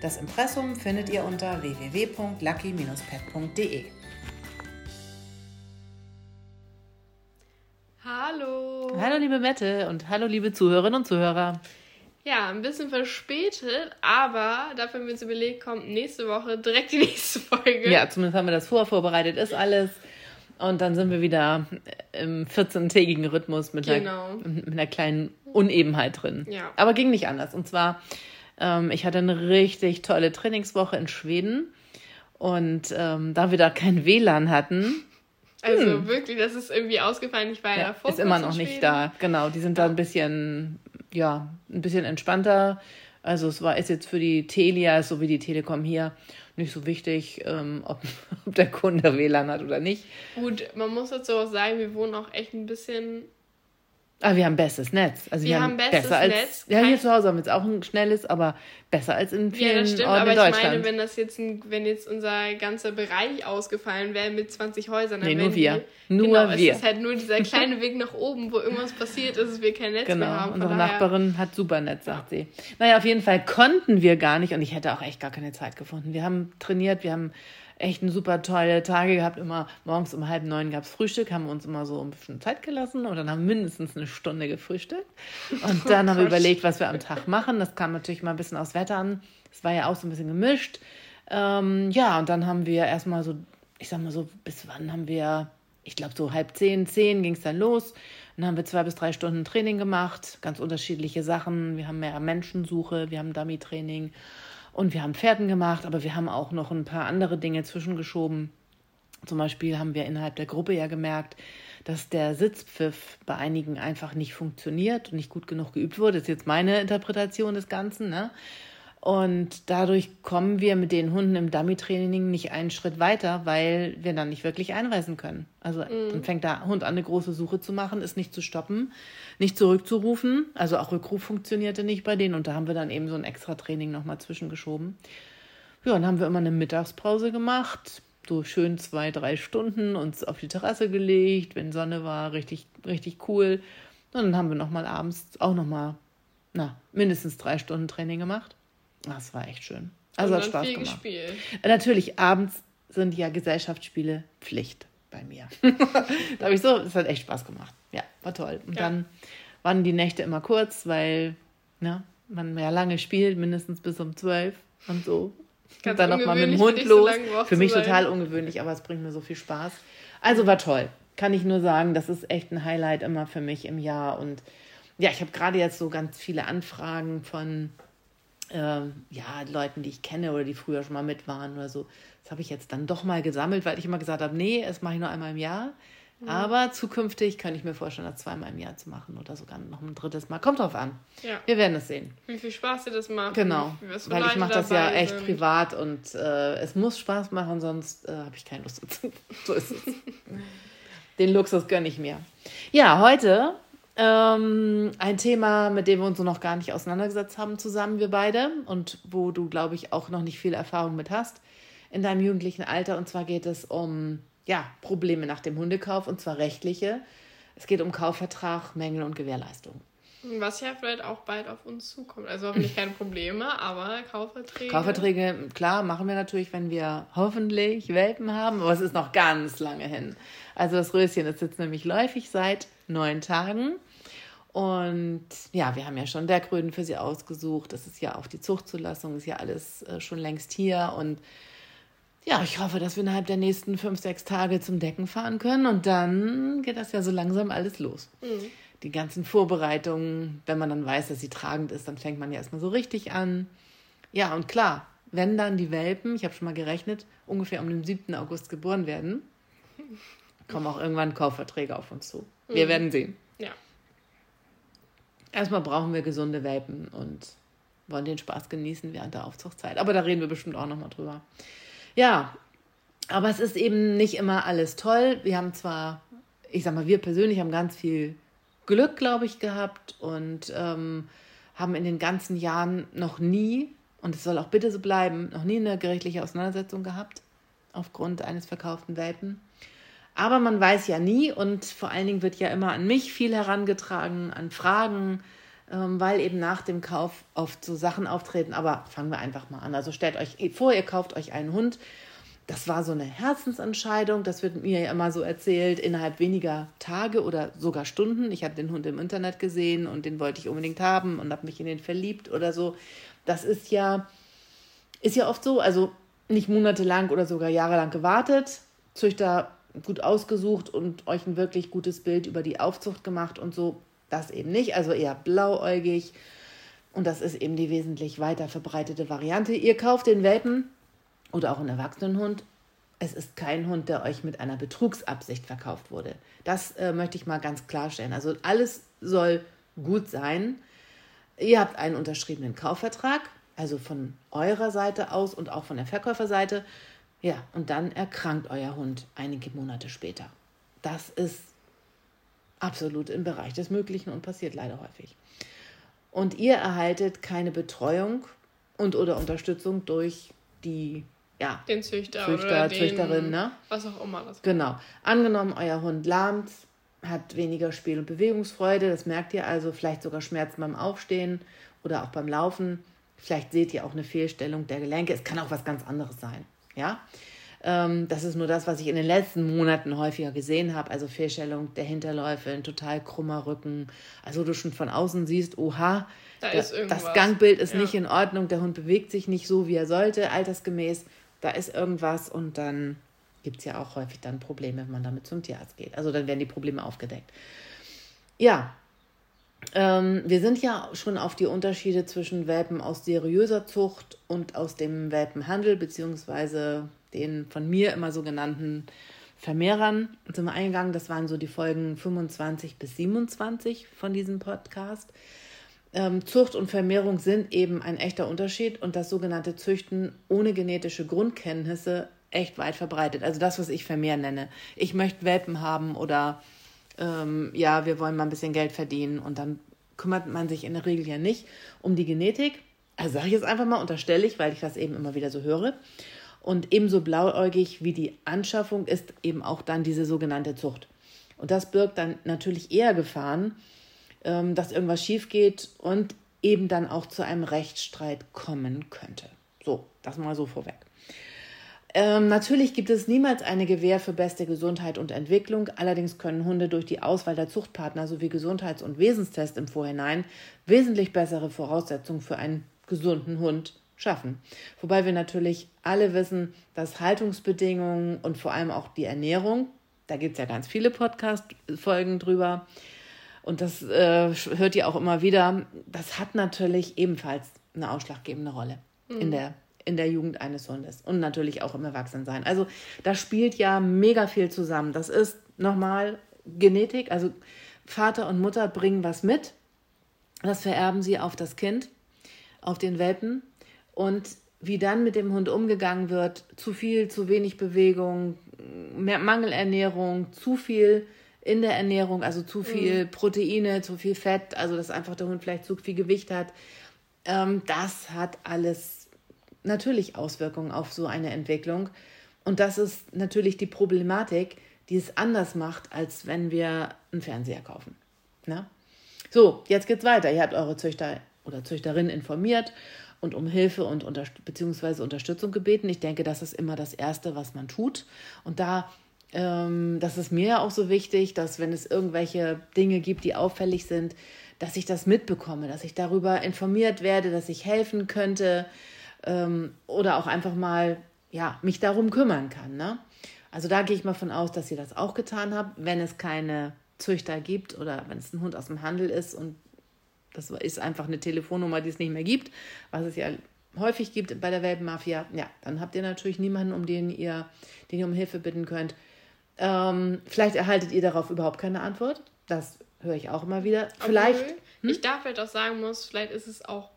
Das Impressum findet ihr unter www.lucky-pet.de. Hallo. Hallo liebe Mette und hallo liebe Zuhörerinnen und Zuhörer. Ja, ein bisschen verspätet, aber dafür haben wir uns überlegt, kommt nächste Woche direkt die nächste Folge. Ja, zumindest haben wir das vorvorbereitet, ist alles. Und dann sind wir wieder im 14-tägigen Rhythmus mit, genau. einer, mit einer kleinen Unebenheit drin. Ja. Aber ging nicht anders. Und zwar ähm, ich hatte eine richtig tolle Trainingswoche in Schweden und ähm, da wir da kein WLAN hatten. Also hm. wirklich, das ist irgendwie ausgefallen. Ich war ja, ja davor. Ist immer noch nicht da, genau. Die sind da ein bisschen, ja, ein bisschen entspannter. Also es war ist jetzt für die Telia, so wie die Telekom hier, nicht so wichtig, ähm, ob, ob der Kunde WLAN hat oder nicht. Gut, man muss dazu auch sagen, wir wohnen auch echt ein bisschen aber wir haben bestes Netz. Also wir, wir haben, haben besser als, Netz. Ja, hier zu Hause haben wir jetzt auch ein schnelles, aber besser als in vielen ja, das stimmt, Orten aber ich meine, wenn das jetzt ein, wenn jetzt unser ganzer Bereich ausgefallen wäre mit 20 Häusern, dann nee, nur wir. Die, nur genau, wir. Es ist halt nur dieser kleine Weg nach oben, wo irgendwas passiert ist, dass wir kein Netz genau. mehr haben. Unsere daher... Nachbarin hat super Netz, sagt sie. Naja, auf jeden Fall konnten wir gar nicht und ich hätte auch echt gar keine Zeit gefunden. Wir haben trainiert, wir haben echt ein super tolle Tage gehabt. Immer morgens um halb neun gab es Frühstück, haben wir uns immer so ein bisschen Zeit gelassen und dann haben wir mindestens eine Stunde gefrühstückt. Und dann oh haben wir überlegt, was wir am Tag machen. Das kam natürlich mal ein bisschen aufs Wetter an. Es war ja auch so ein bisschen gemischt. Ähm, ja, und dann haben wir erstmal so, ich sag mal so, bis wann haben wir, ich glaube so halb zehn, zehn ging es dann los. Dann haben wir zwei bis drei Stunden Training gemacht, ganz unterschiedliche Sachen. Wir haben mehr Menschensuche, wir haben Dummy-Training und wir haben Pferden gemacht, aber wir haben auch noch ein paar andere Dinge zwischengeschoben. Zum Beispiel haben wir innerhalb der Gruppe ja gemerkt, dass der Sitzpfiff bei einigen einfach nicht funktioniert und nicht gut genug geübt wurde. Das ist jetzt meine Interpretation des Ganzen. Ne? Und dadurch kommen wir mit den Hunden im Dummy-Training nicht einen Schritt weiter, weil wir dann nicht wirklich einweisen können. Also mhm. dann fängt der Hund an, eine große Suche zu machen, ist nicht zu stoppen, nicht zurückzurufen. Also auch Rückruf funktionierte nicht bei denen. Und da haben wir dann eben so ein extra Training nochmal zwischengeschoben. Ja, dann haben wir immer eine Mittagspause gemacht. So schön zwei, drei Stunden uns auf die Terrasse gelegt, wenn Sonne war, richtig, richtig cool. Und dann haben wir nochmal abends auch nochmal, na, mindestens drei Stunden Training gemacht. Das war echt schön. Also hat Spaß gemacht. Gespielt. Natürlich, abends sind ja Gesellschaftsspiele Pflicht bei mir. da habe ich so, es hat echt Spaß gemacht. Ja, war toll. Und ja. dann waren die Nächte immer kurz, weil ne, man ja lange spielt, mindestens bis um zwölf und so. Ganz und dann nochmal mit dem Hund los. So für mich total ungewöhnlich, aber es bringt mir so viel Spaß. Also war toll. Kann ich nur sagen, das ist echt ein Highlight immer für mich im Jahr. Und ja, ich habe gerade jetzt so ganz viele Anfragen von äh, ja, Leuten, die ich kenne oder die früher schon mal mit waren oder so. Das habe ich jetzt dann doch mal gesammelt, weil ich immer gesagt habe, nee, das mache ich nur einmal im Jahr. Mhm. Aber zukünftig kann ich mir vorstellen, das zweimal im Jahr zu machen oder sogar noch ein drittes Mal. Kommt drauf an. Ja. Wir werden es sehen. Wie viel Spaß dir das macht. Genau. Weil ich mache das ja echt sind. privat und äh, es muss Spaß machen, sonst äh, habe ich keine Lust dazu. so ist es. Den Luxus gönne ich mir. Ja, heute ähm, ein Thema, mit dem wir uns noch gar nicht auseinandergesetzt haben, zusammen, wir beide, und wo du, glaube ich, auch noch nicht viel Erfahrung mit hast in deinem jugendlichen Alter. Und zwar geht es um ja, Probleme nach dem Hundekauf, und zwar rechtliche. Es geht um Kaufvertrag, Mängel und Gewährleistung. Was ja vielleicht auch bald auf uns zukommt. Also hoffentlich keine Probleme, aber Kaufverträge. Kaufverträge, klar, machen wir natürlich, wenn wir hoffentlich Welpen haben, aber es ist noch ganz lange hin. Also das Röschen ist jetzt nämlich läufig seit neun Tagen. Und ja, wir haben ja schon Bergröden für sie ausgesucht. Das ist ja auch die Zuchtzulassung, ist ja alles äh, schon längst hier. Und ja, ich hoffe, dass wir innerhalb der nächsten fünf, sechs Tage zum Decken fahren können und dann geht das ja so langsam alles los. Mhm. Die ganzen Vorbereitungen, wenn man dann weiß, dass sie tragend ist, dann fängt man ja erstmal so richtig an. Ja, und klar, wenn dann die Welpen, ich habe schon mal gerechnet, ungefähr um den 7. August geboren werden, kommen auch irgendwann Kaufverträge auf uns zu. Wir mhm. werden sehen. Erstmal brauchen wir gesunde Welpen und wollen den Spaß genießen während der Aufzuchtszeit. Aber da reden wir bestimmt auch nochmal drüber. Ja, aber es ist eben nicht immer alles toll. Wir haben zwar, ich sag mal, wir persönlich haben ganz viel Glück, glaube ich, gehabt und ähm, haben in den ganzen Jahren noch nie, und es soll auch bitte so bleiben, noch nie eine gerichtliche Auseinandersetzung gehabt aufgrund eines verkauften Welpen. Aber man weiß ja nie und vor allen Dingen wird ja immer an mich viel herangetragen, an Fragen, ähm, weil eben nach dem Kauf oft so Sachen auftreten. Aber fangen wir einfach mal an. Also stellt euch vor, ihr kauft euch einen Hund. Das war so eine Herzensentscheidung, das wird mir ja immer so erzählt, innerhalb weniger Tage oder sogar Stunden. Ich habe den Hund im Internet gesehen und den wollte ich unbedingt haben und habe mich in den verliebt oder so. Das ist ja, ist ja oft so, also nicht monatelang oder sogar jahrelang gewartet, Züchter gut ausgesucht und euch ein wirklich gutes Bild über die Aufzucht gemacht und so das eben nicht, also eher blauäugig. Und das ist eben die wesentlich weiter verbreitete Variante. Ihr kauft den Welpen oder auch einen Erwachsenenhund. Es ist kein Hund, der euch mit einer Betrugsabsicht verkauft wurde. Das äh, möchte ich mal ganz klarstellen. Also alles soll gut sein. Ihr habt einen unterschriebenen Kaufvertrag, also von eurer Seite aus und auch von der Verkäuferseite. Ja, und dann erkrankt euer Hund einige Monate später. Das ist absolut im Bereich des Möglichen und passiert leider häufig. Und ihr erhaltet keine Betreuung und oder Unterstützung durch die ja, den Züchter, Züchter oder Züchterin, den, ne? was auch immer. Das genau. Angenommen, euer Hund lahmt, hat weniger Spiel- und Bewegungsfreude, das merkt ihr also, vielleicht sogar Schmerzen beim Aufstehen oder auch beim Laufen. Vielleicht seht ihr auch eine Fehlstellung der Gelenke. Es kann auch was ganz anderes sein. Ja, ähm, das ist nur das, was ich in den letzten Monaten häufiger gesehen habe. Also Fehlstellung der Hinterläufe, ein total krummer Rücken. Also du schon von außen siehst, oha, da da, das Gangbild ist ja. nicht in Ordnung, der Hund bewegt sich nicht so, wie er sollte, altersgemäß. Da ist irgendwas und dann gibt es ja auch häufig dann Probleme, wenn man damit zum Tierarzt geht. Also dann werden die Probleme aufgedeckt. Ja, ähm, wir sind ja schon auf die Unterschiede zwischen Welpen aus seriöser Zucht und aus dem Welpenhandel, beziehungsweise den von mir immer so genannten Vermehrern sind wir eingegangen. Das waren so die Folgen 25 bis 27 von diesem Podcast. Ähm, Zucht und Vermehrung sind eben ein echter Unterschied und das sogenannte Züchten ohne genetische Grundkenntnisse echt weit verbreitet. Also das, was ich Vermehr nenne. Ich möchte Welpen haben oder ähm, ja, wir wollen mal ein bisschen Geld verdienen und dann kümmert man sich in der Regel ja nicht um die Genetik. Also sage ich jetzt einfach mal, unterstelle ich, weil ich das eben immer wieder so höre. Und ebenso blauäugig wie die Anschaffung ist eben auch dann diese sogenannte Zucht. Und das birgt dann natürlich eher Gefahren, ähm, dass irgendwas schief geht und eben dann auch zu einem Rechtsstreit kommen könnte. So, das mal so vorweg. Ähm, natürlich gibt es niemals eine Gewähr für beste Gesundheit und Entwicklung. Allerdings können Hunde durch die Auswahl der Zuchtpartner sowie Gesundheits- und Wesenstest im Vorhinein wesentlich bessere Voraussetzungen für einen gesunden Hund schaffen. Wobei wir natürlich alle wissen, dass Haltungsbedingungen und vor allem auch die Ernährung, da gibt es ja ganz viele Podcast-Folgen drüber, und das äh, hört ihr auch immer wieder, das hat natürlich ebenfalls eine ausschlaggebende Rolle mhm. in, der, in der Jugend eines Hundes und natürlich auch im Erwachsensein. Also da spielt ja mega viel zusammen. Das ist nochmal Genetik, also Vater und Mutter bringen was mit, das vererben sie auf das Kind, auf den Welpen und wie dann mit dem Hund umgegangen wird, zu viel, zu wenig Bewegung, mehr Mangelernährung, zu viel in der Ernährung, also zu viel mhm. Proteine, zu viel Fett, also dass einfach der Hund vielleicht zu viel Gewicht hat, ähm, das hat alles natürlich Auswirkungen auf so eine Entwicklung. Und das ist natürlich die Problematik, die es anders macht, als wenn wir einen Fernseher kaufen. Na? Ne? So, jetzt geht's weiter. Ihr habt eure Züchter oder Züchterin informiert und um Hilfe und unter, beziehungsweise Unterstützung gebeten. Ich denke, das ist immer das Erste, was man tut. Und da, ähm, das ist mir auch so wichtig, dass wenn es irgendwelche Dinge gibt, die auffällig sind, dass ich das mitbekomme, dass ich darüber informiert werde, dass ich helfen könnte ähm, oder auch einfach mal ja, mich darum kümmern kann. Ne? Also da gehe ich mal von aus, dass ihr das auch getan habt, wenn es keine Züchter gibt oder wenn es ein Hund aus dem Handel ist und das ist einfach eine Telefonnummer, die es nicht mehr gibt, was es ja häufig gibt bei der Welpenmafia, ja, dann habt ihr natürlich niemanden, um den ihr, den ihr um Hilfe bitten könnt. Ähm, vielleicht erhaltet ihr darauf überhaupt keine Antwort. Das höre ich auch immer wieder. Vielleicht. Hm? Ich darf vielleicht auch sagen muss, vielleicht ist es auch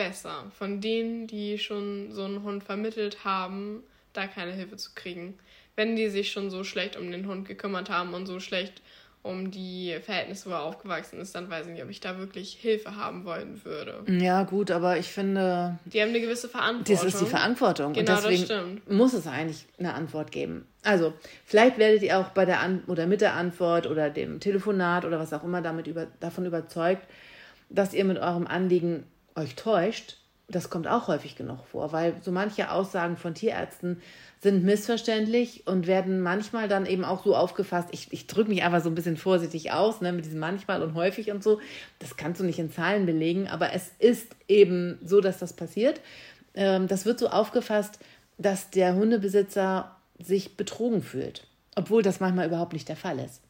besser, von denen, die schon so einen Hund vermittelt haben, da keine Hilfe zu kriegen. Wenn die sich schon so schlecht um den Hund gekümmert haben und so schlecht um die Verhältnisse, wo er aufgewachsen ist, dann weiß ich nicht, ob ich da wirklich Hilfe haben wollen würde. Ja, gut, aber ich finde. Die haben eine gewisse Verantwortung. Das ist die Verantwortung. Genau, und deswegen das stimmt. muss es eigentlich eine Antwort geben. Also, vielleicht werdet ihr auch bei der An oder mit der Antwort oder dem Telefonat oder was auch immer damit über davon überzeugt, dass ihr mit eurem Anliegen euch täuscht. Das kommt auch häufig genug vor, weil so manche Aussagen von Tierärzten sind missverständlich und werden manchmal dann eben auch so aufgefasst. Ich, ich drücke mich einfach so ein bisschen vorsichtig aus, ne, mit diesem manchmal und häufig und so. Das kannst du nicht in Zahlen belegen, aber es ist eben so, dass das passiert. Ähm, das wird so aufgefasst, dass der Hundebesitzer sich betrogen fühlt, obwohl das manchmal überhaupt nicht der Fall ist.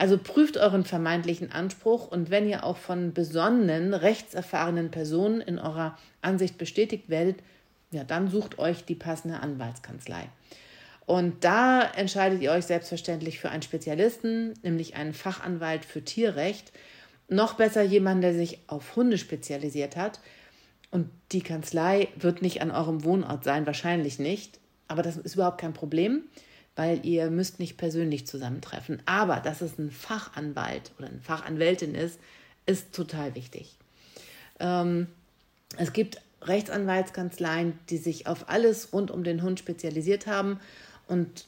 Also prüft euren vermeintlichen Anspruch und wenn ihr auch von besonnenen, rechtserfahrenen Personen in eurer Ansicht bestätigt werdet, ja, dann sucht euch die passende Anwaltskanzlei. Und da entscheidet ihr euch selbstverständlich für einen Spezialisten, nämlich einen Fachanwalt für Tierrecht. Noch besser jemanden, der sich auf Hunde spezialisiert hat. Und die Kanzlei wird nicht an eurem Wohnort sein, wahrscheinlich nicht. Aber das ist überhaupt kein Problem, weil ihr müsst nicht persönlich zusammentreffen. Aber dass es ein Fachanwalt oder eine Fachanwältin ist, ist total wichtig. Ähm, es gibt Rechtsanwaltskanzleien, die sich auf alles rund um den Hund spezialisiert haben. Und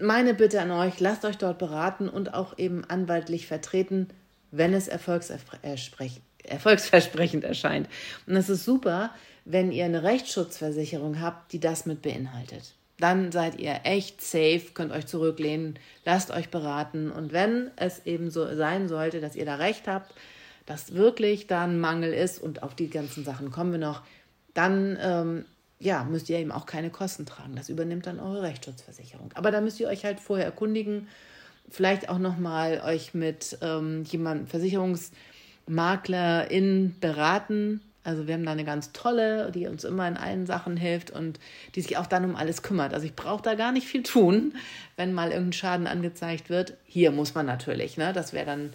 meine Bitte an euch, lasst euch dort beraten und auch eben anwaltlich vertreten, wenn es erfolgsversprechend erscheint. Und es ist super, wenn ihr eine Rechtsschutzversicherung habt, die das mit beinhaltet. Dann seid ihr echt safe, könnt euch zurücklehnen, lasst euch beraten. Und wenn es eben so sein sollte, dass ihr da recht habt, dass wirklich da ein Mangel ist und auf die ganzen Sachen kommen wir noch, dann ähm, ja, müsst ihr eben auch keine Kosten tragen. Das übernimmt dann eure Rechtsschutzversicherung. Aber da müsst ihr euch halt vorher erkundigen, vielleicht auch nochmal euch mit ähm, jemandem, Versicherungsmaklerin beraten. Also wir haben da eine ganz tolle, die uns immer in allen Sachen hilft und die sich auch dann um alles kümmert. Also ich brauche da gar nicht viel tun, wenn mal irgendein Schaden angezeigt wird. Hier muss man natürlich, ne? Das wäre dann,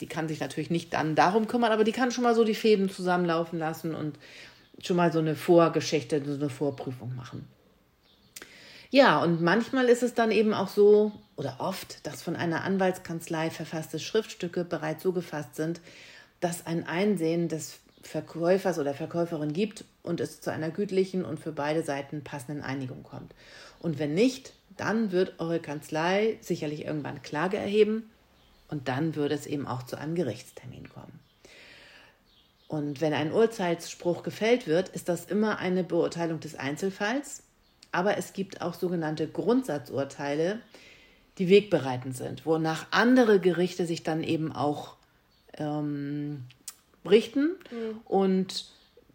die kann sich natürlich nicht dann darum kümmern, aber die kann schon mal so die Fäden zusammenlaufen lassen und schon mal so eine Vorgeschichte, so eine Vorprüfung machen. Ja, und manchmal ist es dann eben auch so, oder oft, dass von einer Anwaltskanzlei verfasste Schriftstücke bereits so gefasst sind, dass ein Einsehen des Verkäufers oder Verkäuferin gibt und es zu einer gütlichen und für beide Seiten passenden Einigung kommt. Und wenn nicht, dann wird eure Kanzlei sicherlich irgendwann Klage erheben und dann würde es eben auch zu einem Gerichtstermin kommen. Und wenn ein Urteilsspruch gefällt wird, ist das immer eine Beurteilung des Einzelfalls. Aber es gibt auch sogenannte Grundsatzurteile, die wegbereitend sind, wonach andere Gerichte sich dann eben auch ähm, richten mhm. und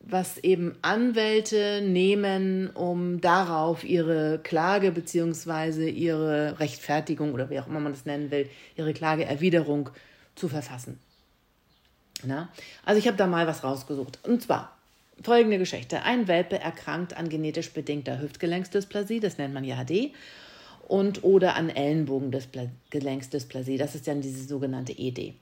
was eben Anwälte nehmen, um darauf ihre Klage bzw. ihre Rechtfertigung oder wie auch immer man das nennen will, ihre Klageerwiderung zu verfassen. Na? Also ich habe da mal was rausgesucht. Und zwar folgende Geschichte. Ein Welpe erkrankt an genetisch bedingter Hüftgelenksdysplasie, das nennt man ja HD, und oder an Ellenbogengelenksdysplasie, das ist dann diese sogenannte ED.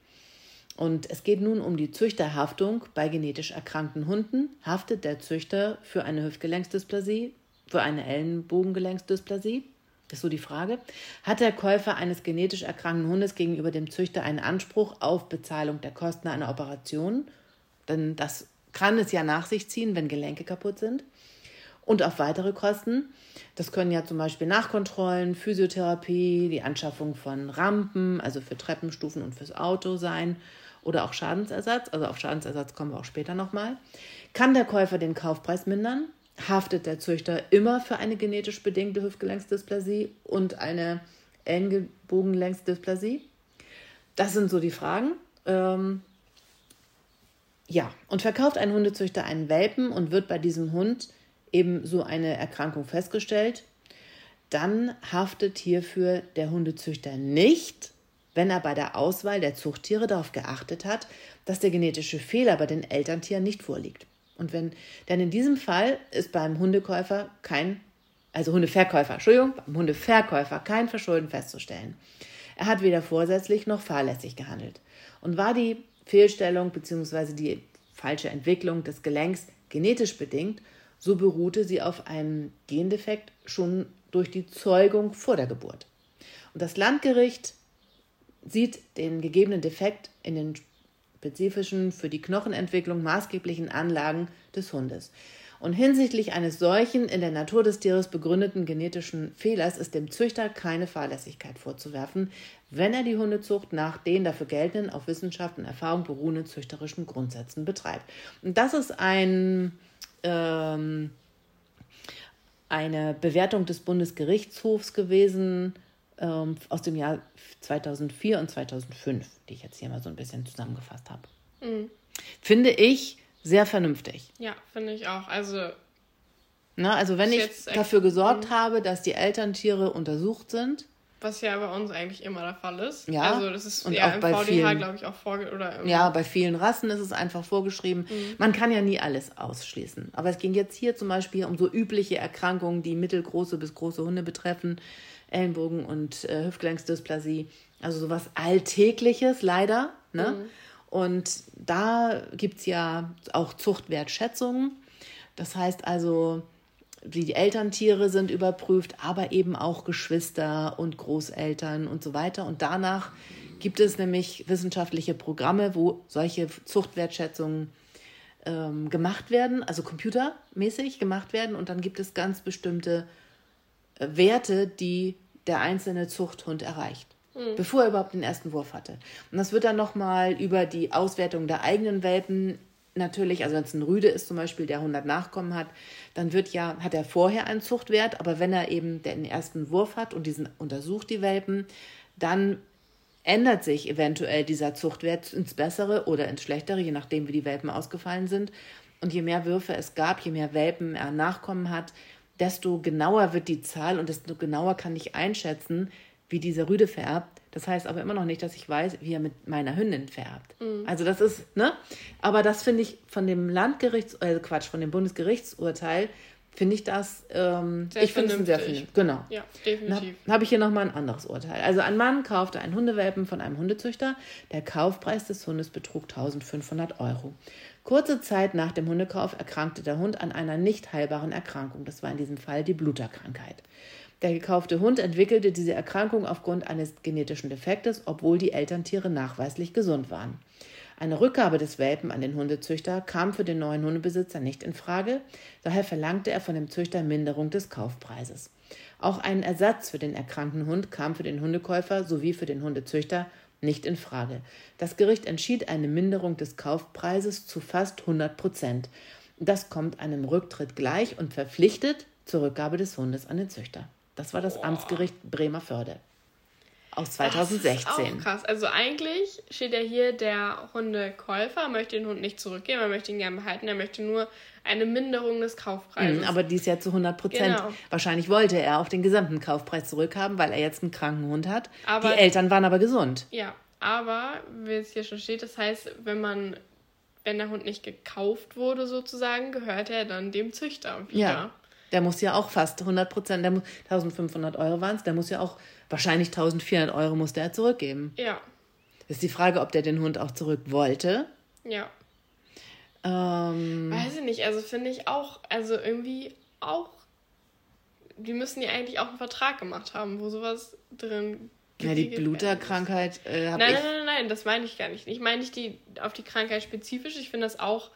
Und es geht nun um die Züchterhaftung bei genetisch erkrankten Hunden. Haftet der Züchter für eine Hüftgelenksdysplasie, für eine Ellenbogengelenksdysplasie? Das ist so die Frage. Hat der Käufer eines genetisch erkrankten Hundes gegenüber dem Züchter einen Anspruch auf Bezahlung der Kosten einer Operation? Denn das kann es ja nach sich ziehen, wenn Gelenke kaputt sind. Und auf weitere Kosten. Das können ja zum Beispiel Nachkontrollen, Physiotherapie, die Anschaffung von Rampen, also für Treppenstufen und fürs Auto sein oder auch Schadensersatz. Also auf Schadensersatz kommen wir auch später nochmal. Kann der Käufer den Kaufpreis mindern? haftet der Züchter immer für eine genetisch bedingte Hüftgelenksdysplasie und eine Ellenbogengelenksdysplasie? Das sind so die Fragen. Ähm, ja, und verkauft ein Hundezüchter einen Welpen und wird bei diesem Hund eben so eine Erkrankung festgestellt, dann haftet hierfür der Hundezüchter nicht, wenn er bei der Auswahl der Zuchttiere darauf geachtet hat, dass der genetische Fehler bei den Elterntieren nicht vorliegt. Und wenn, denn in diesem Fall ist beim Hundekäufer kein, also Hundeverkäufer, Entschuldigung, beim Hundeverkäufer kein Verschulden festzustellen. Er hat weder vorsätzlich noch fahrlässig gehandelt. Und war die Fehlstellung bzw. die falsche Entwicklung des Gelenks genetisch bedingt, so beruhte sie auf einem Gendefekt schon durch die Zeugung vor der Geburt. Und das Landgericht sieht den gegebenen Defekt in den spezifischen für die Knochenentwicklung maßgeblichen Anlagen des Hundes. Und hinsichtlich eines solchen in der Natur des Tieres begründeten genetischen Fehlers ist dem Züchter keine Fahrlässigkeit vorzuwerfen, wenn er die Hundezucht nach den dafür geltenden, auf Wissenschaft und Erfahrung beruhenden züchterischen Grundsätzen betreibt. Und das ist ein, ähm, eine Bewertung des Bundesgerichtshofs gewesen ähm, aus dem Jahr 2004 und 2005, die ich jetzt hier mal so ein bisschen zusammengefasst habe. Mhm. Finde ich sehr vernünftig. Ja, finde ich auch. Also, Na, also wenn ich dafür gesorgt habe, dass die Elterntiere untersucht sind, was ja bei uns eigentlich immer der Fall ist. Ja. Also das ist und ja auch im bei VDH, glaube ich, auch vorgeschrieben. Ja, bei vielen Rassen ist es einfach vorgeschrieben. Mhm. Man kann ja nie alles ausschließen. Aber es ging jetzt hier zum Beispiel um so übliche Erkrankungen, die mittelgroße bis große Hunde betreffen. Ellenbogen- und äh, Hüftgelenksdysplasie. Also sowas Alltägliches, leider. Ne? Mhm. Und da gibt es ja auch Zuchtwertschätzungen. Das heißt also, die Elterntiere sind überprüft, aber eben auch Geschwister und Großeltern und so weiter. Und danach gibt es nämlich wissenschaftliche Programme, wo solche Zuchtwertschätzungen ähm, gemacht werden, also computermäßig gemacht werden. Und dann gibt es ganz bestimmte Werte, die der einzelne Zuchthund erreicht, mhm. bevor er überhaupt den ersten Wurf hatte. Und das wird dann nochmal über die Auswertung der eigenen Welpen natürlich, also wenn es ein Rüde ist zum Beispiel, der 100 Nachkommen hat, dann wird ja, hat er vorher einen Zuchtwert, aber wenn er eben den ersten Wurf hat und diesen untersucht die Welpen, dann ändert sich eventuell dieser Zuchtwert ins Bessere oder ins Schlechtere, je nachdem, wie die Welpen ausgefallen sind. Und je mehr Würfe es gab, je mehr Welpen er Nachkommen hat, desto genauer wird die Zahl und desto genauer kann ich einschätzen, wie dieser Rüde vererbt. Das heißt aber immer noch nicht, dass ich weiß, wie er mit meiner Hündin vererbt. Mhm. Also das ist, ne? Aber das finde ich von dem Landgerichts, äh Quatsch, von dem Bundesgerichtsurteil, finde ich das, ähm, ich finde es sehr vernünftig. Genau. Ja, definitiv. Dann habe ich hier nochmal ein anderes Urteil. Also ein Mann kaufte einen Hundewelpen von einem Hundezüchter. Der Kaufpreis des Hundes betrug 1500 Euro. Kurze Zeit nach dem Hundekauf erkrankte der Hund an einer nicht heilbaren Erkrankung. Das war in diesem Fall die Bluterkrankheit. Der gekaufte Hund entwickelte diese Erkrankung aufgrund eines genetischen Defektes, obwohl die Elterntiere nachweislich gesund waren. Eine Rückgabe des Welpen an den Hundezüchter kam für den neuen Hundebesitzer nicht in Frage, daher verlangte er von dem Züchter Minderung des Kaufpreises. Auch ein Ersatz für den erkrankten Hund kam für den Hundekäufer sowie für den Hundezüchter nicht in Frage. Das Gericht entschied eine Minderung des Kaufpreises zu fast 100 Prozent. Das kommt einem Rücktritt gleich und verpflichtet zur Rückgabe des Hundes an den Züchter. Das war das Boah. Amtsgericht Bremerförde aus 2016. Das ist auch krass. Also eigentlich steht ja hier, der Hundekäufer möchte den Hund nicht zurückgeben, er möchte ihn gerne behalten, er möchte nur eine Minderung des Kaufpreises. Mhm, aber dies ja zu 100 Prozent. Genau. Wahrscheinlich wollte er auch den gesamten Kaufpreis zurückhaben, weil er jetzt einen kranken Hund hat. Aber, Die Eltern waren aber gesund. Ja, aber wie es hier schon steht, das heißt, wenn man wenn der Hund nicht gekauft wurde sozusagen, gehört er dann dem Züchter wieder. Ja. Der muss ja auch fast 100 Prozent, 1500 Euro waren es, der muss ja auch, wahrscheinlich 1400 Euro musste er zurückgeben. Ja. Ist die Frage, ob der den Hund auch zurück wollte. Ja. Ähm, Weiß ich nicht, also finde ich auch, also irgendwie auch, die müssen ja eigentlich auch einen Vertrag gemacht haben, wo sowas drin ja, die Bluterkrankheit äh, habe ich. Nein, nein, nein, nein, das meine ich gar nicht. Ich meine nicht die, auf die Krankheit spezifisch. Ich finde das auch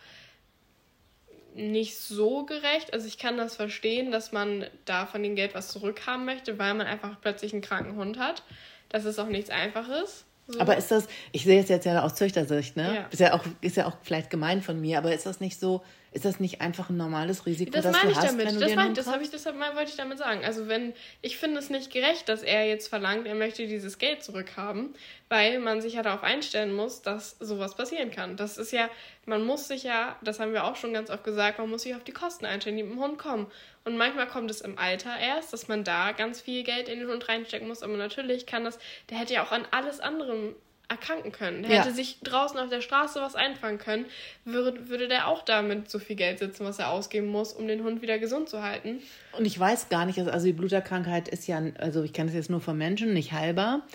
nicht so gerecht. Also ich kann das verstehen, dass man da von dem Geld was zurückhaben möchte, weil man einfach plötzlich einen kranken Hund hat. Das ist auch nichts Einfaches. So. Aber ist das, ich sehe es jetzt ja aus Züchtersicht, ne? Ja. Ist, ja auch, ist ja auch vielleicht gemein von mir, aber ist das nicht so, Ist das nicht einfach ein normales Risiko, das, das du ich hast, damit. wenn du das dir meine das habe ich deshalb mal wollte ich damit sagen. Also wenn ich finde es nicht gerecht, dass er jetzt verlangt, er möchte dieses Geld zurückhaben, weil man sich ja darauf einstellen muss, dass sowas passieren kann. Das ist ja, man muss sich ja, das haben wir auch schon ganz oft gesagt, man muss sich auf die Kosten einstellen, die mit dem Hund kommen. Und manchmal kommt es im Alter erst, dass man da ganz viel Geld in den Hund reinstecken muss. Aber natürlich kann das, der hätte ja auch an alles anderem erkranken können. Der Ja. hätte sich draußen auf der Straße was einfangen können, würde, würde der auch damit so viel Geld sitzen, was er ausgeben muss, um den Hund wieder gesund zu halten. Und ich weiß gar nicht, also die Bluterkrankheit ist ja, also ich kenne es jetzt nur von Menschen, nicht heilbar,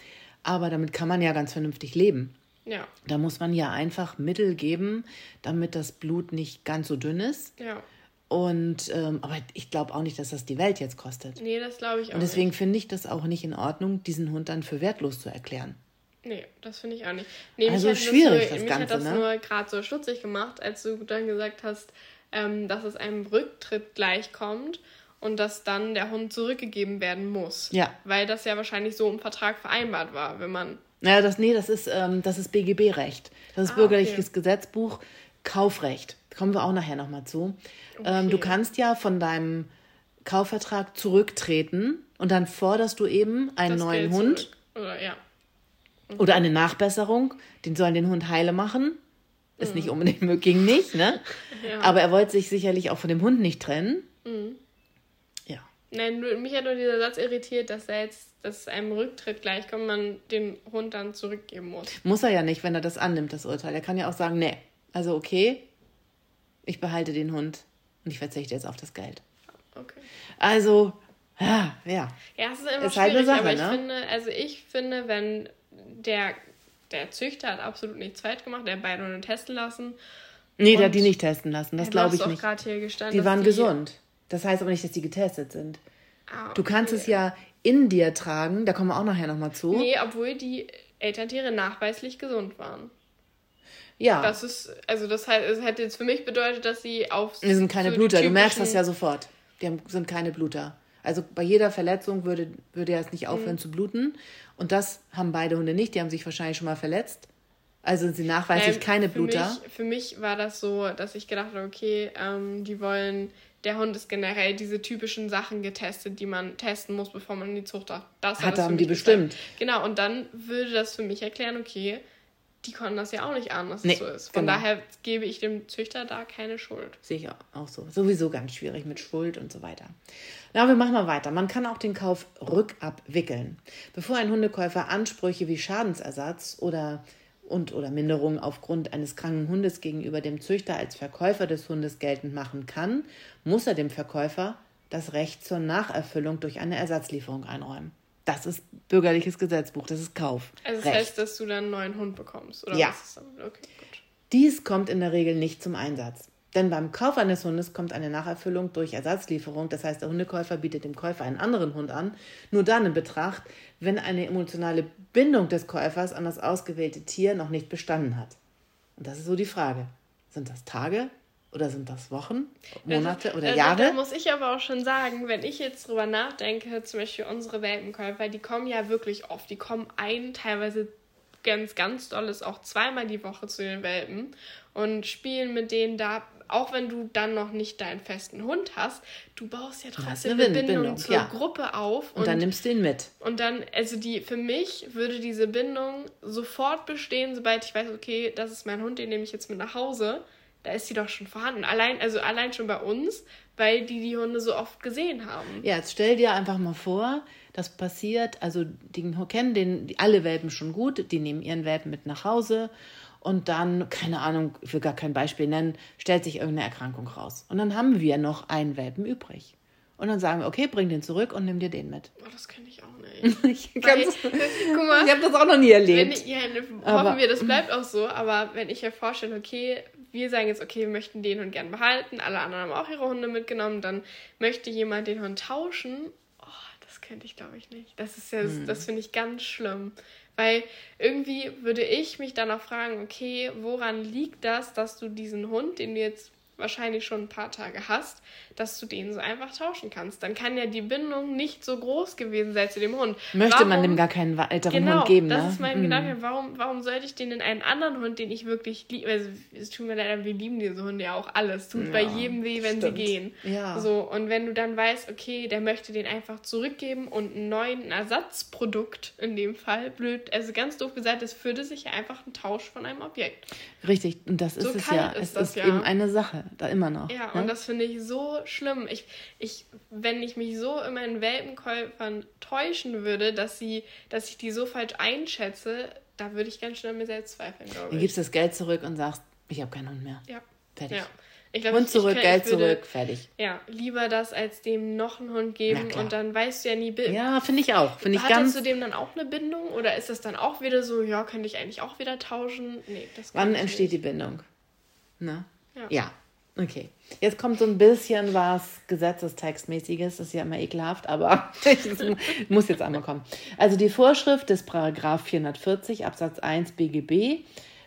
aber damit kann man ja ganz vernünftig leben. Ja, Da muss man ja einfach Mittel geben, damit das Blut nicht ganz so dünn ist. ja. Und ähm, aber ich glaube auch nicht, dass das die Welt jetzt kostet. Nee, das glaube ich auch Und deswegen finde ich das auch nicht in Ordnung, diesen Hund dann für wertlos zu erklären. Nee, das finde ich auch nicht. Nee, Also schwierig, das, das so, mich Ganze, hat das ne? nur gerade so stutzig gemacht, als du dann gesagt hast, ähm, dass es einem Rücktritt gleichkommt und dass dann der Hund zurückgegeben werden muss. Ja. Weil das ja wahrscheinlich so im Vertrag vereinbart war, wenn man. Naja, das, nee, das ist, ähm, das ist BGB-Recht. Das ist Ah, bürgerliches okay. Gesetzbuch, Kaufrecht. Kommen wir auch nachher nochmal zu. Ähm, du Okay. kannst ja von deinem Kaufvertrag zurücktreten und dann forderst du eben einen das neuen Hund Zurück. Oder ja. Oder eine Nachbesserung. Den sollen den Hund heile machen. Ist nicht unbedingt möglich, ging nicht, ne? Mhm. Ja. Aber er wollte sich sicherlich auch von dem Hund nicht trennen. Ja. Nein, mich hat nur dieser Satz irritiert, dass er jetzt, dass einem Rücktritt gleichkommt, man den Hund dann zurückgeben muss. Muss er ja nicht, wenn er das annimmt, das Urteil. Er kann ja auch sagen, nee, also okay, ich behalte den Hund und ich verzichte jetzt auf das Geld. Okay. Also, ja, ja. Ja, es ist immer Ist halt eine schwierig, Sache, aber ich ne? finde, also ich finde, wenn der, der Züchter hat absolut nichts falsch gemacht, der hat beide Hunde testen lassen. Nee, der hat die nicht testen lassen, das glaube ich nicht. gerade hier gestanden, Die waren gesund. Das heißt aber nicht, dass die getestet sind. Ah, Du kannst okay. es ja in dir tragen, da kommen wir auch nachher nochmal zu. Nee, obwohl die Elterntiere nachweislich gesund waren. ja, Das ist, also das heißt, es hätte jetzt für mich bedeutet, dass sie auf. die sind keine so die Bluter, du merkst das ja sofort. Die haben, sind keine Bluter. Also bei jeder Verletzung würde, würde er es nicht aufhören Mhm. zu bluten. Und das haben beide Hunde nicht, die haben sich wahrscheinlich schon mal verletzt. Also sind sie nachweislich Ähm, keine für Bluter. Mich, für mich war das so, dass ich gedacht habe, okay, ähm, die wollen, der Hund ist generell diese typischen Sachen getestet, die man testen muss, bevor man in die Zucht darf. Das Hat, das für haben die bestimmt. Genau, und dann würde das für mich erklären, okay, die konnten das ja auch nicht ahnen, dass Nee, es so ist. Von genau. daher gebe ich dem Züchter da keine Schuld. Sehe ich auch so. Sowieso ganz schwierig mit Schuld und so weiter. Na, wir machen mal weiter. Man kann auch den Kauf rückabwickeln. Bevor ein Hundekäufer Ansprüche wie Schadensersatz oder und oder Minderung aufgrund eines kranken Hundes gegenüber dem Züchter als Verkäufer des Hundes geltend machen kann, muss er dem Verkäufer das Recht zur Nacherfüllung durch eine Ersatzlieferung einräumen. Das ist bürgerliches Gesetzbuch, das ist Kauf. Also das heißt, dass du dann einen neuen Hund bekommst, oder Ja. Okay, gut. Dies kommt in der Regel nicht zum Einsatz. Denn beim Kauf eines Hundes kommt eine Nacherfüllung durch Ersatzlieferung, das heißt, der Hundekäufer bietet dem Käufer einen anderen Hund an, nur dann in Betracht, wenn eine emotionale Bindung des Käufers an das ausgewählte Tier noch nicht bestanden hat. Und das ist so die Frage. Sind das Tage oder sind das Wochen, Monate oder Da- Jahre? Da muss ich aber auch schon sagen, wenn ich jetzt drüber nachdenke, zum Beispiel unsere Welpenkäufer, die kommen ja wirklich oft. Die kommen ein, teilweise ganz, ganz dolles auch zweimal die Woche zu den Welpen und spielen mit denen da. Auch wenn du dann noch nicht deinen festen Hund hast, du baust ja trotzdem eine Bindung, Bindung, zur ja. Gruppe auf. und dann nimmst du ihn mit. Und dann, also die, für mich würde diese Bindung sofort bestehen, sobald ich weiß, okay, das ist mein Hund, den nehme ich jetzt mit nach Hause. Da ist sie doch schon vorhanden. Allein, also allein schon bei uns, weil die die Hunde so oft gesehen haben. Ja, jetzt stell dir einfach mal vor, das passiert, also die kennen den, alle Welpen schon gut, die nehmen ihren Welpen mit nach Hause und dann, keine Ahnung, ich will gar kein Beispiel nennen, stellt sich irgendeine Erkrankung raus. Und dann haben wir noch einen Welpen übrig. Und dann sagen wir, okay, bring den zurück und nimm dir den mit. Oh, das kenne ich auch nicht. Ich, Weil, guck mal, ich habe das auch noch nie erlebt. ich, ja, hoffen Aber- wir, das bleibt auch so, aber wenn ich mir vorstelle, okay, wir sagen jetzt, okay, wir möchten den Hund gern behalten, alle anderen haben auch ihre Hunde mitgenommen, dann möchte jemand den Hund tauschen. Oh, das könnte ich, glaube ich, nicht. Das ist ja, Hm. das finde ich ganz schlimm. Weil irgendwie würde ich mich dann auch fragen, okay, woran liegt das, dass du diesen Hund, den du jetzt wahrscheinlich schon ein paar Tage hast, dass du den so einfach tauschen kannst. Dann kann ja die Bindung nicht so groß gewesen sein zu dem Hund. Möchte warum, man dem gar keinen weiteren genau, Hund geben, das ne? ist mein mm. Gedanke. Warum, warum sollte ich den in einen anderen Hund, den ich wirklich liebe, also es tut mir leid, wir lieben diese Hunde ja auch alles. Tut ja, bei jedem weh, wenn stimmt. sie gehen. Ja. So, und wenn du dann weißt, okay, der möchte den einfach zurückgeben und einen neuen Ersatzprodukt in dem Fall, blöd, also ganz doof gesagt, das würde sich ja einfach ein Tausch von einem Objekt. Richtig, und das ist so es ja. Ist es ist ja. eben eine Sache, da immer noch. Ja, ne? und das finde ich so schlimm. Ich, ich, wenn ich mich so in meinen Welpenkäufern täuschen würde, dass sie, dass ich die so falsch einschätze, da würde ich ganz schnell mir selbst zweifeln, glaube ich. Du gibst das Geld zurück und sagst, ich habe keinen Hund mehr. Ja. Fertig. Ja. Ich glaub, Hund zurück, ich, Geld würde, zurück, fertig. Ja, lieber das, als dem noch einen Hund geben und dann weißt du ja nie. Ja, finde ich auch. Find ich Hat ganz... du dem dann auch eine Bindung oder ist das dann auch wieder so, ja, könnte ich eigentlich auch wieder tauschen? Nee, das Wann entsteht nicht. die Bindung? Ne? Ja. ja. Okay. Jetzt kommt so ein bisschen was Gesetzestextmäßiges, das ist ja immer ekelhaft, aber ich muss jetzt einmal kommen. Also die Vorschrift des Paragraph 440 Absatz 1 BGB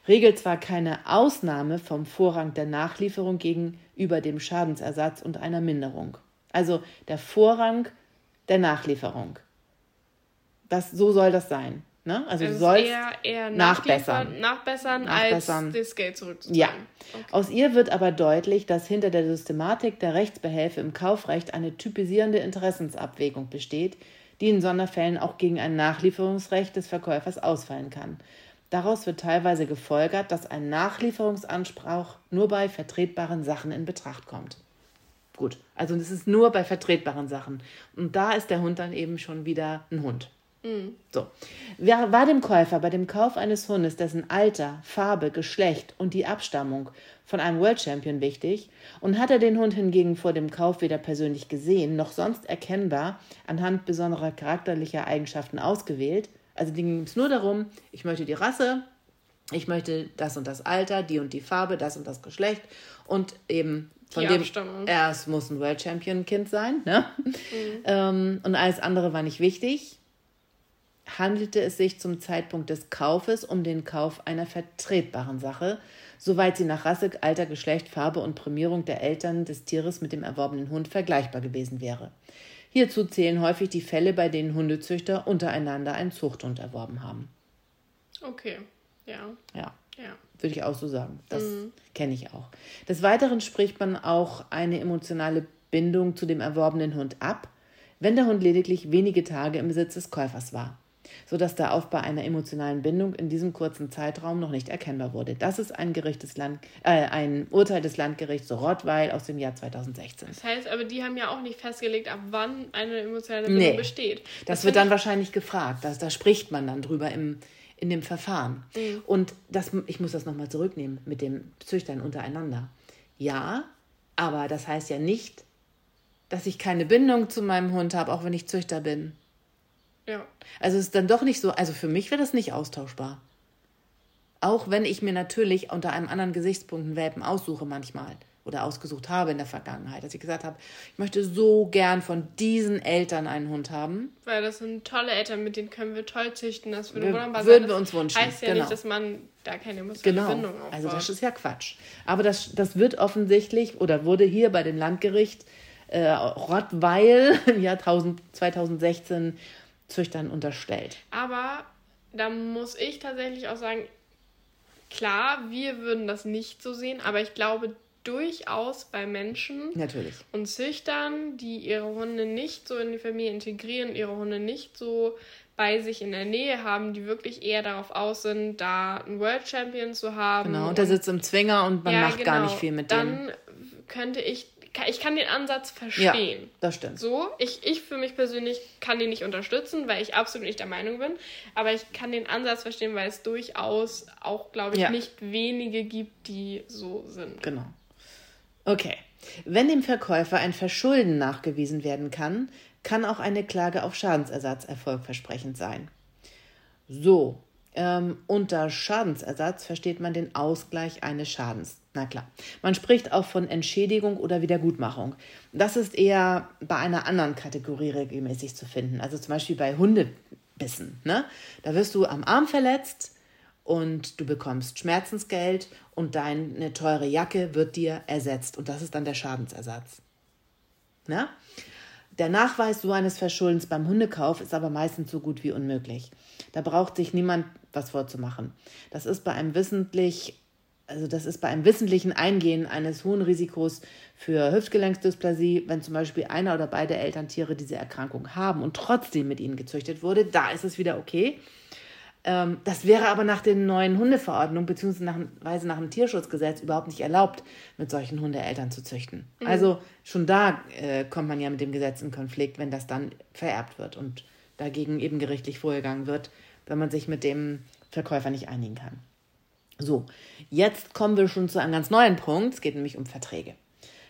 regelt zwar keine Ausnahme vom Vorrang der Nachlieferung gegenüber dem Schadensersatz und einer Minderung. Also der Vorrang der Nachlieferung. Das, so soll das sein. Ne? Also, also du sollst eher, eher nachbessern, nachbessern, nachbessern, als das Geld zurückzuzahlen. Ja. Okay. Aus ihr wird aber deutlich, dass hinter der Systematik der Rechtsbehelfe im Kaufrecht eine typisierende Interessensabwägung besteht, die in Sonderfällen auch gegen ein Nachlieferungsrecht des Verkäufers ausfallen kann. Daraus wird teilweise gefolgert, dass ein Nachlieferungsanspruch nur bei vertretbaren Sachen in Betracht kommt. Gut, also es ist nur bei vertretbaren Sachen. Und da ist der Hund dann eben schon wieder ein Hund. Mhm. So. War dem Käufer bei dem Kauf eines Hundes, dessen Alter, Farbe, Geschlecht und die Abstammung von einem World Champion wichtig und hat er den Hund hingegen vor dem Kauf weder persönlich gesehen noch sonst erkennbar anhand besonderer charakterlicher Eigenschaften ausgewählt, also ging es nur darum, ich möchte die Rasse, ich möchte das und das Alter, die und die Farbe, das und das Geschlecht und eben von die dem Abstammung. er muss ein World Champion Kind sein, ne? Mhm. Ähm, und alles andere war nicht wichtig. Handelte es sich zum Zeitpunkt des Kaufes um den Kauf einer vertretbaren Sache, soweit sie nach Rasse, Alter, Geschlecht, Farbe und Prämierung der Eltern des Tieres mit dem erworbenen Hund vergleichbar gewesen wäre. Hierzu zählen häufig die Fälle, bei denen Hundezüchter untereinander einen Zuchthund erworben haben. Okay, ja. Ja. Ja. Würde ich auch so sagen. Das mhm. kenne ich auch. Des Weiteren spricht man auch eine emotionale Bindung zu dem erworbenen Hund ab, wenn der Hund lediglich wenige Tage im Besitz des Käufers war sodass der Aufbau einer emotionalen Bindung in diesem kurzen Zeitraum noch nicht erkennbar wurde. Das ist ein, Gericht des Land, äh, ein Urteil des Landgerichts Rottweil aus dem Jahr 2016. Das heißt, aber die haben ja auch nicht festgelegt, ab wann eine emotionale Bindung nee. besteht. Das, das wird dann wahrscheinlich gefragt. Das, da spricht man dann drüber im, in dem Verfahren. Mhm. Und das, ich muss das nochmal zurücknehmen mit dem Züchtern untereinander. Ja, aber das heißt ja nicht, dass ich keine Bindung zu meinem Hund habe, auch wenn ich Züchter bin. Ja. Also es ist dann doch nicht so, also für mich wäre das nicht austauschbar. Auch wenn ich mir natürlich unter einem anderen Gesichtspunkt einen Welpen aussuche manchmal oder ausgesucht habe in der Vergangenheit, dass ich gesagt habe, ich möchte so gern von diesen Eltern einen Hund haben. Weil das sind tolle Eltern, mit denen können wir toll züchten. Das würde wunderbar Würden wir uns wünschen. Heißt ja genau. nicht, dass man da keine emotionale genau. Bindung aufbaut. Also das ist ja Quatsch. Aber das, das wird offensichtlich oder wurde hier bei dem Landgericht äh, Rottweil im Jahr 2016 Züchtern unterstellt. Aber da muss ich tatsächlich auch sagen, klar, wir würden das nicht so sehen, aber ich glaube durchaus bei Menschen Natürlich. und Züchtern, die ihre Hunde nicht so in die Familie integrieren, ihre Hunde nicht so bei sich in der Nähe haben, die wirklich eher darauf aus sind, da einen World Champion zu haben. Genau, und der sitzt im Zwinger und man ja, macht genau, gar nicht viel mit dem. Dann könnte ich ich kann den Ansatz verstehen. Ja, das stimmt. So, ich, ich für mich persönlich kann den nicht unterstützen, weil ich absolut nicht der Meinung bin. Aber ich kann den Ansatz verstehen, weil es durchaus auch, glaube ich, ja. nicht wenige gibt, die so sind. Genau. Okay. Wenn dem Verkäufer ein Verschulden nachgewiesen werden kann, kann auch eine Klage auf Schadensersatz erfolgversprechend sein. So, ähm, unter Schadensersatz versteht man den Ausgleich eines Schadens. Na klar. Man spricht auch von Entschädigung oder Wiedergutmachung. Das ist eher bei einer anderen Kategorie regelmäßig zu finden. Also zum Beispiel bei Hundebissen. Ne? Da wirst du am Arm verletzt und du bekommst Schmerzensgeld und deine teure Jacke wird dir ersetzt und das ist dann der Schadensersatz. Na? Der Nachweis so eines Verschuldens beim Hundekauf ist aber meistens so gut wie unmöglich. Da braucht sich niemand was vorzumachen. Das ist bei einem wissentlich also das ist bei einem wissentlichen Eingehen eines hohen Risikos für Hüftgelenksdysplasie, wenn zum Beispiel einer oder beide Elterntiere diese Erkrankung haben und trotzdem mit ihnen gezüchtet wurde, da ist es wieder okay. Ähm, das wäre aber nach den neuen Hundeverordnungen bzw. nach dem Tierschutzgesetz überhaupt nicht erlaubt, mit solchen Hundeeltern zu züchten. Mhm. Also schon da äh, kommt man ja mit dem Gesetz in Konflikt, wenn das dann vererbt wird und dagegen eben gerichtlich vorgegangen wird, wenn man sich mit dem Verkäufer nicht einigen kann. So, jetzt kommen wir schon zu einem ganz neuen Punkt. Es geht nämlich um Verträge.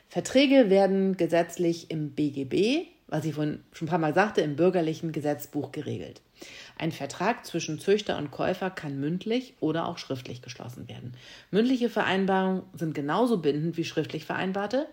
Verträge werden gesetzlich im BGB, was ich vorhin schon ein paar Mal sagte, im bürgerlichen Gesetzbuch geregelt. Ein Vertrag zwischen Züchter und Käufer kann mündlich oder auch schriftlich geschlossen werden. Mündliche Vereinbarungen sind genauso bindend wie schriftlich vereinbarte.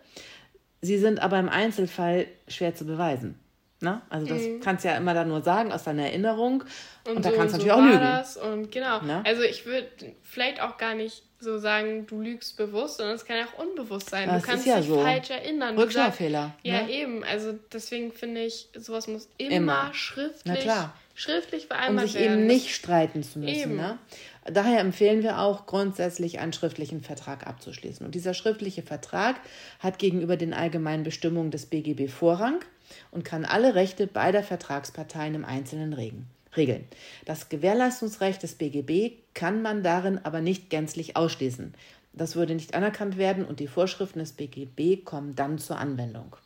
Sie sind aber im Einzelfall schwer zu beweisen. Ne? Also das mhm. kannst du ja immer dann nur sagen aus deiner Erinnerung. Und, und da so kannst du so natürlich auch lügen. Das und genau. Ne? Also ich würde vielleicht auch gar nicht so sagen, du lügst bewusst, sondern es kann ja auch unbewusst sein. Das du kannst ja dich so. falsch erinnern. Rückschlagfehler. Ja, ne? eben. Also deswegen finde ich, sowas muss immer, immer. schriftlich schriftlich vereinbart Um sich werden. eben nicht streiten zu müssen. Ne? Daher empfehlen wir auch grundsätzlich einen schriftlichen Vertrag abzuschließen. Und dieser schriftliche Vertrag hat gegenüber den allgemeinen Bestimmungen des BGB Vorrang und kann alle Rechte beider Vertragsparteien im Einzelnen regeln. Das Gewährleistungsrecht des BGB kann man darin aber nicht gänzlich ausschließen. Das würde nicht anerkannt werden und die Vorschriften des BGB kommen dann zur Anwendung.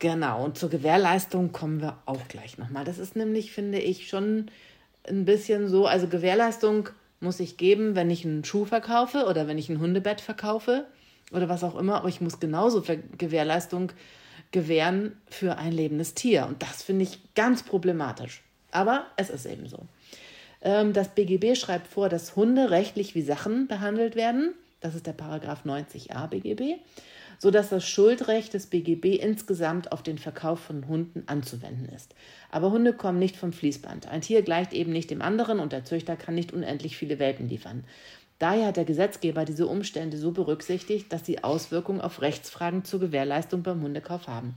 Genau, und zur Gewährleistung kommen wir auch gleich nochmal. Das ist nämlich, finde ich, schon ein bisschen so, also Gewährleistung muss ich geben, wenn ich einen Schuh verkaufe oder wenn ich ein Hundebett verkaufe oder was auch immer, aber ich muss genauso Gewährleistung gewähren für ein lebendes Tier. Und das finde ich ganz problematisch. Aber es ist eben so. Ähm, das BGB schreibt vor, dass Hunde rechtlich wie Sachen behandelt werden. Das ist der Paragraph 90a BGB sodass das Schuldrecht des BGB insgesamt auf den Verkauf von Hunden anzuwenden ist. Aber Hunde kommen nicht vom Fließband. Ein Tier gleicht eben nicht dem anderen und der Züchter kann nicht unendlich viele Welpen liefern. Daher hat der Gesetzgeber diese Umstände so berücksichtigt, dass sie Auswirkungen auf Rechtsfragen zur Gewährleistung beim Hundekauf haben.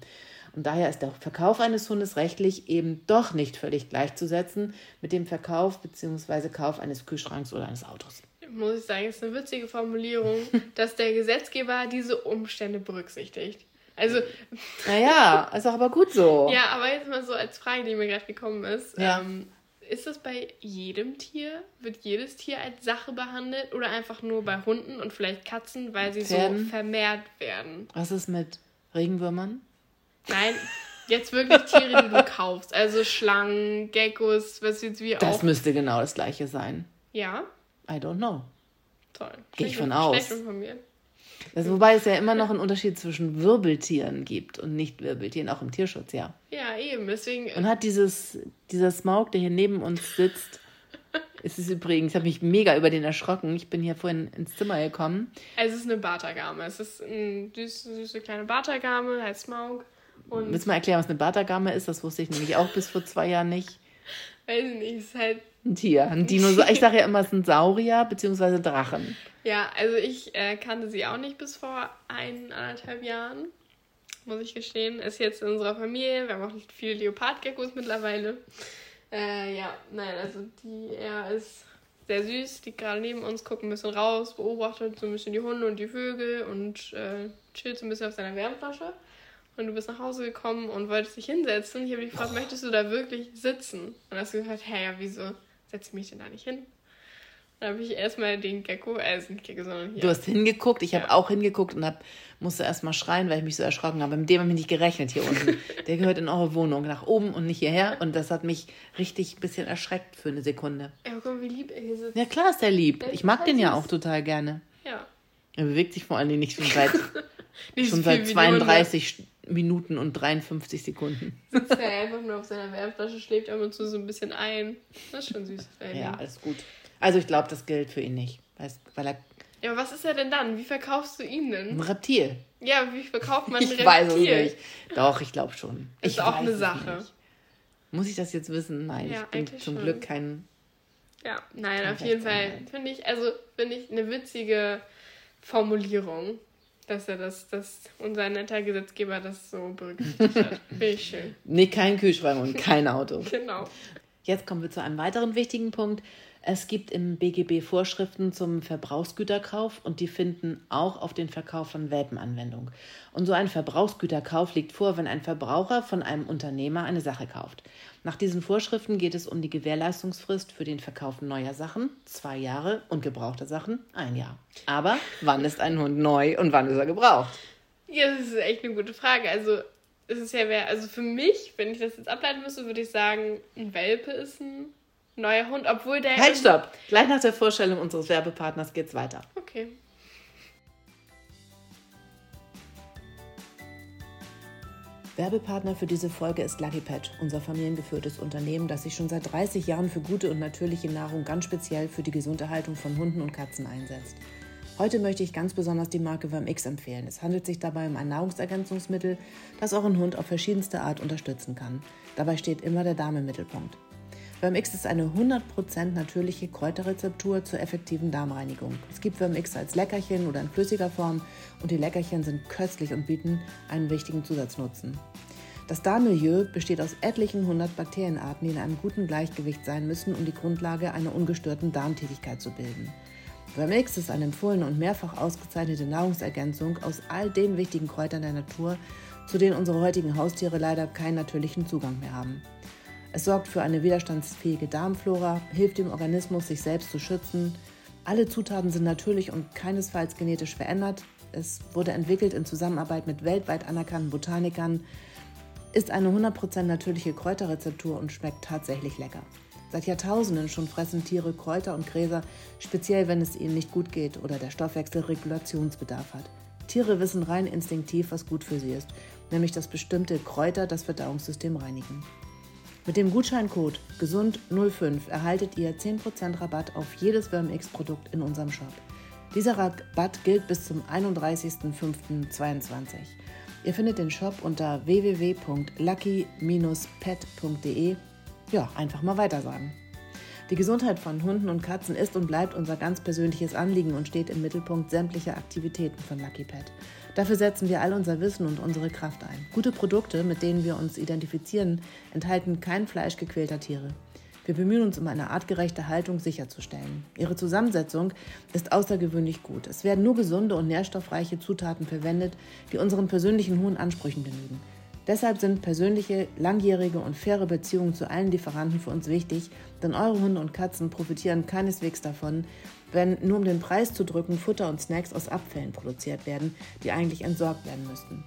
Und daher ist der Verkauf eines Hundes rechtlich eben doch nicht völlig gleichzusetzen mit dem Verkauf bzw. Kauf eines Kühlschranks oder eines Autos muss ich sagen, ist eine witzige Formulierung, dass der Gesetzgeber diese Umstände berücksichtigt. Also. Naja, ist auch aber gut so. Ja, aber jetzt mal so als Frage, die mir gerade gekommen ist. Ja. Ähm, ist das bei jedem Tier? Wird jedes Tier als Sache behandelt oder einfach nur bei Hunden und vielleicht Katzen, weil sie Pferden? so vermehrt werden? Was ist mit Regenwürmern? Nein, jetzt wirklich Tiere, die du kaufst. Also Schlangen, Geckos, was jetzt wie auch. Das müsste genau das gleiche sein. Ja. I don't know. Toll. Gehe ich von aus. Also, wobei es ja immer noch einen Unterschied zwischen Wirbeltieren gibt und Nicht-Wirbeltieren, auch im Tierschutz, ja. Ja, eben, deswegen. Und hat dieses, dieser Smaug, der hier neben uns sitzt, ist es übrigens, ich habe mich mega über den erschrocken. Ich bin hier vorhin ins Zimmer gekommen. Es ist eine Bartagame. Es ist eine süße, süße kleine Bartagame, heißt Smaug. Und Willst du mal erklären, was eine Bartagame ist? Das wusste ich nämlich auch bis vor zwei Jahren nicht. Weiß ich nicht, es ist halt ein Tier, ein Dinosaurier. Ich sage ja immer, es sind Saurier bzw. Drachen. Ja, also ich äh, kannte sie auch nicht bis vor eineinhalb Jahren, muss ich gestehen. Ist jetzt in unserer Familie. Wir haben auch viele Leopardgeckos mittlerweile. Äh, ja, nein, also die, er ist sehr süß, liegt gerade neben uns, guckt ein bisschen raus, beobachtet so ein bisschen die Hunde und die Vögel und äh, chillt so ein bisschen auf seiner Wärmflasche. Und du bist nach Hause gekommen und wolltest dich hinsetzen. Ich habe dich gefragt, möchtest du da wirklich sitzen? Und hast du gesagt, hä, ja, wieso? setze mich denn da nicht hin? Dann habe ich erstmal den Gecko, äh, nicht Gecko, sondern hier. Du hast hingeguckt, ich ja. habe auch hingeguckt und hab, musste erstmal schreien, weil ich mich so erschrocken habe. Mit dem habe ich nicht gerechnet hier unten. Der gehört in eure Wohnung, nach oben und nicht hierher. Und das hat mich richtig ein bisschen erschreckt für eine Sekunde. Ja, guck mal, wie lieb er hier sitzt. Ja, klar ist er lieb. Ich mag den ja auch total gerne. Ja. Er bewegt sich vor allen Dingen nicht schon seit, schon seit 32 Minuten und 53 Sekunden. Sitzt er einfach nur auf seiner Wärmflasche, schläft ab und zu so ein bisschen ein. Das ist schon süß. ja, alles gut. Also ich glaube, das gilt für ihn nicht. Weil er ja, aber was ist er denn dann? Wie verkaufst du ihn denn? Ein Reptil. Ja, wie verkauft man ein Reptil? Ich weiß es nicht. Doch, ich glaube schon. Ist ich auch eine Sache. Muss ich das jetzt wissen? Nein, ja, ich bin zum schon. Glück kein Ja, nein, auf jeden Fall finde ich, also finde ich eine witzige Formulierung, dass er das, dass unser netter Gesetzgeber das so berücksichtigt hat. Finde ich schön. Nee, kein Kühlschrank und kein Auto. Genau. Jetzt kommen wir zu einem weiteren wichtigen Punkt. Es gibt im BGB Vorschriften zum Verbrauchsgüterkauf und die finden auch auf den Verkauf von Welpen Anwendung. Und so ein Verbrauchsgüterkauf liegt vor, wenn ein Verbraucher von einem Unternehmer eine Sache kauft. Nach diesen Vorschriften geht es um die Gewährleistungsfrist für den Verkauf neuer Sachen, zwei Jahre, und gebrauchter Sachen, ein Jahr. Aber wann ist ein Hund neu und wann ist er gebraucht? Ja, das ist echt eine gute Frage. Also, es ist ja, wer, also für mich, wenn ich das jetzt ableiten müsste, würde ich sagen, ein Welpe ist ein neuer Hund, obwohl der. Halt, stopp! Gleich nach der Vorstellung unseres Werbepartners geht's weiter. Okay. Werbepartner für diese Folge ist Lucky Pet, unser familiengeführtes Unternehmen, das sich schon seit 30 Jahren für gute und natürliche Nahrung ganz speziell für die Gesunderhaltung von Hunden und Katzen einsetzt. Heute möchte ich ganz besonders die Marke VermX empfehlen. Es handelt sich dabei um ein Nahrungsergänzungsmittel, das euren Hund auf verschiedenste Art unterstützen kann. Dabei steht immer der Darm im Mittelpunkt. Vermix ist eine 100% natürliche Kräuterrezeptur zur effektiven Darmreinigung. Es gibt Vermix als Leckerchen oder in flüssiger Form und die Leckerchen sind köstlich und bieten einen wichtigen Zusatznutzen. Das Darmmilieu besteht aus etlichen hundert Bakterienarten, die in einem guten Gleichgewicht sein müssen, um die Grundlage einer ungestörten Darmtätigkeit zu bilden. Vermix ist eine empfohlene und mehrfach ausgezeichnete Nahrungsergänzung aus all den wichtigen Kräutern der Natur, zu denen unsere heutigen Haustiere leider keinen natürlichen Zugang mehr haben. Es sorgt für eine widerstandsfähige Darmflora, hilft dem Organismus, sich selbst zu schützen. Alle Zutaten sind natürlich und keinesfalls genetisch verändert. Es wurde entwickelt in Zusammenarbeit mit weltweit anerkannten Botanikern, ist eine 100% natürliche Kräuterrezeptur und schmeckt tatsächlich lecker. Seit Jahrtausenden schon fressen Tiere Kräuter und Gräser, speziell wenn es ihnen nicht gut geht oder der Stoffwechsel Regulationsbedarf hat. Tiere wissen rein instinktiv, was gut für sie ist, nämlich dass bestimmte Kräuter das Verdauungssystem reinigen. Mit dem Gutscheincode GESUND05 erhaltet ihr 10% Rabatt auf jedes WormX-Produkt in unserem Shop. Dieser Rabatt gilt bis zum 31.05.2022. Ihr findet den Shop unter www.lucky-pet.de. Ja, einfach mal weitersagen. Die Gesundheit von Hunden und Katzen ist und bleibt unser ganz persönliches Anliegen und steht im Mittelpunkt sämtlicher Aktivitäten von Lucky Pet. Dafür setzen wir all unser Wissen und unsere Kraft ein. Gute Produkte, mit denen wir uns identifizieren, enthalten kein Fleisch gequälter Tiere. Wir bemühen uns um eine artgerechte Haltung sicherzustellen. Ihre Zusammensetzung ist außergewöhnlich gut. Es werden nur gesunde und nährstoffreiche Zutaten verwendet, die unseren persönlichen hohen Ansprüchen genügen. Deshalb sind persönliche, langjährige und faire Beziehungen zu allen Lieferanten für uns wichtig, denn eure Hunde und Katzen profitieren keineswegs davon, wenn nur um den Preis zu drücken Futter und Snacks aus Abfällen produziert werden, die eigentlich entsorgt werden müssten.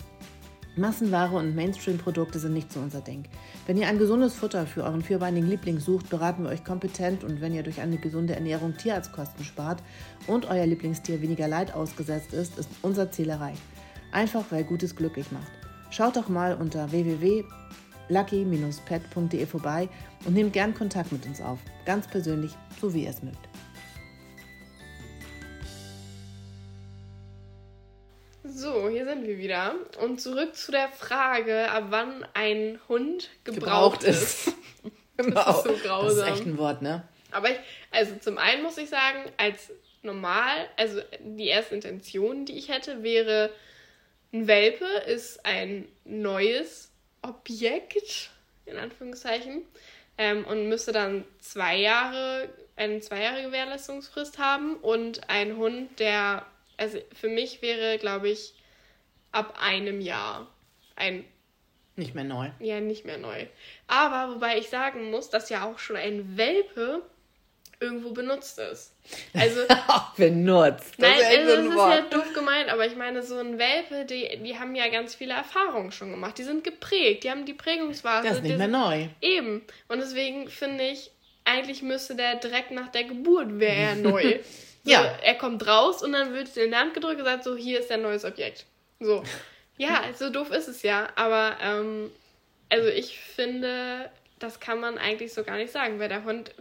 Massenware und Mainstream-Produkte sind nicht so unser Ding. Wenn ihr ein gesundes Futter für euren vierbeinigen Liebling sucht, beraten wir euch kompetent und wenn ihr durch eine gesunde Ernährung Tierarztkosten spart und euer Lieblingstier weniger Leid ausgesetzt ist, ist unser Ziel erreicht. Einfach weil Gutes glücklich macht. Schaut doch mal unter www.lucky-pet.de vorbei und nehmt gern Kontakt mit uns auf. Ganz persönlich, so wie ihr es mögt. So, hier sind wir wieder. Und zurück zu der Frage, ab wann ein Hund gebraucht, gebraucht ist. genau. Das ist so grausam. Das ist echt ein Wort, ne? Aber ich, also zum einen muss ich sagen, als normal, also die erste Intention, die ich hätte, wäre, ein Welpe ist ein neues Objekt, in Anführungszeichen, ähm, und müsste dann zwei Jahre, eine zwei Jahre Gewährleistungsfrist haben und ein Hund, der, also für mich wäre, glaube ich, ab einem Jahr ein nicht mehr neu. Ja, nicht mehr neu. Aber wobei ich sagen muss, dass ja auch schon ein Welpe irgendwo benutzt ist. Also benutzt. Das nein, ist, also, das ist ja doof gemeint, aber ich meine, so ein Welpe, die, die haben ja ganz viele Erfahrungen schon gemacht. Die sind geprägt, die haben die Prägungsphase. Das ist nicht mehr neu. Eben. Und deswegen finde ich, eigentlich müsste der direkt nach der Geburt wäre er neu. so, ja. Er kommt raus und dann wird in die Hand gedrückt und gesagt, so, hier ist dein neues Objekt. So. Ja, so doof ist es ja. Aber, ähm, also ich finde, das kann man eigentlich so gar nicht sagen, weil der Hund,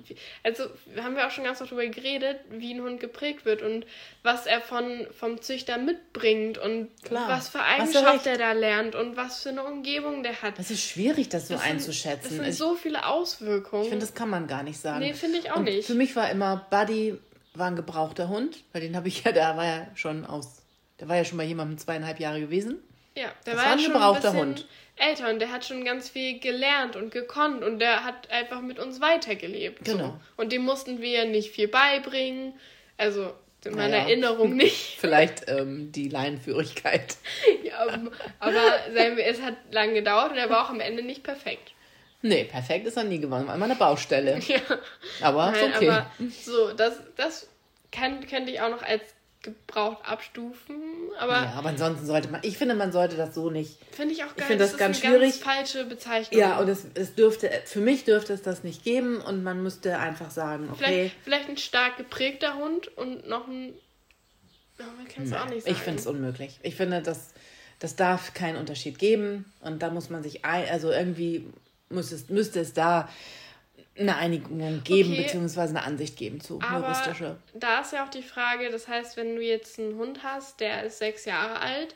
also haben wir auch schon ganz oft darüber geredet, wie ein Hund geprägt wird und was er von, vom Züchter mitbringt und Klar. was für Eigenschaften er da lernt und was für eine Umgebung der hat. Das ist schwierig, das so das einzuschätzen. Sind, das sind so viele Auswirkungen. Ich finde, das kann man gar nicht sagen. Nee, finde ich auch und nicht. Für mich war immer Buddy war ein gebrauchter Hund, weil den habe ich ja, der war ja schon aus, der war ja schon bei jemandem zweieinhalb Jahre gewesen. Ja, der das war, war ein gebrauchter ein Hund älter und der hat schon ganz viel gelernt und gekonnt und der hat einfach mit uns weitergelebt. Genau. So. Und dem mussten wir nicht viel beibringen. Also in meiner naja. Erinnerung nicht. Vielleicht ähm, die Leinenführigkeit. ja, aber es hat lange gedauert und er war auch am Ende nicht perfekt. Nee, perfekt ist er nie geworden. Einmal eine Baustelle. Ja. Aber Nein, okay. Aber so, das, das kann, könnte ich auch noch als gebraucht abstufen. Aber ja, aber ansonsten sollte man, ich finde, man sollte das so nicht. Finde ich auch gar nicht. Das, das ganz schwierig. Ganz falsche Bezeichnung. Ja, und es, es dürfte, für mich dürfte es das nicht geben und man müsste einfach sagen, okay. Vielleicht, vielleicht ein stark geprägter Hund und noch ein. Ja, man kann es auch nicht sagen. Ich finde es unmöglich. Ich finde, das, das darf keinen Unterschied geben und da muss man sich, also irgendwie muss es, müsste es da eine Einigung geben, okay. beziehungsweise eine Ansicht geben zu Aber juristische. Da ist ja auch die Frage, das heißt, wenn du jetzt einen Hund hast, der ist sechs Jahre alt,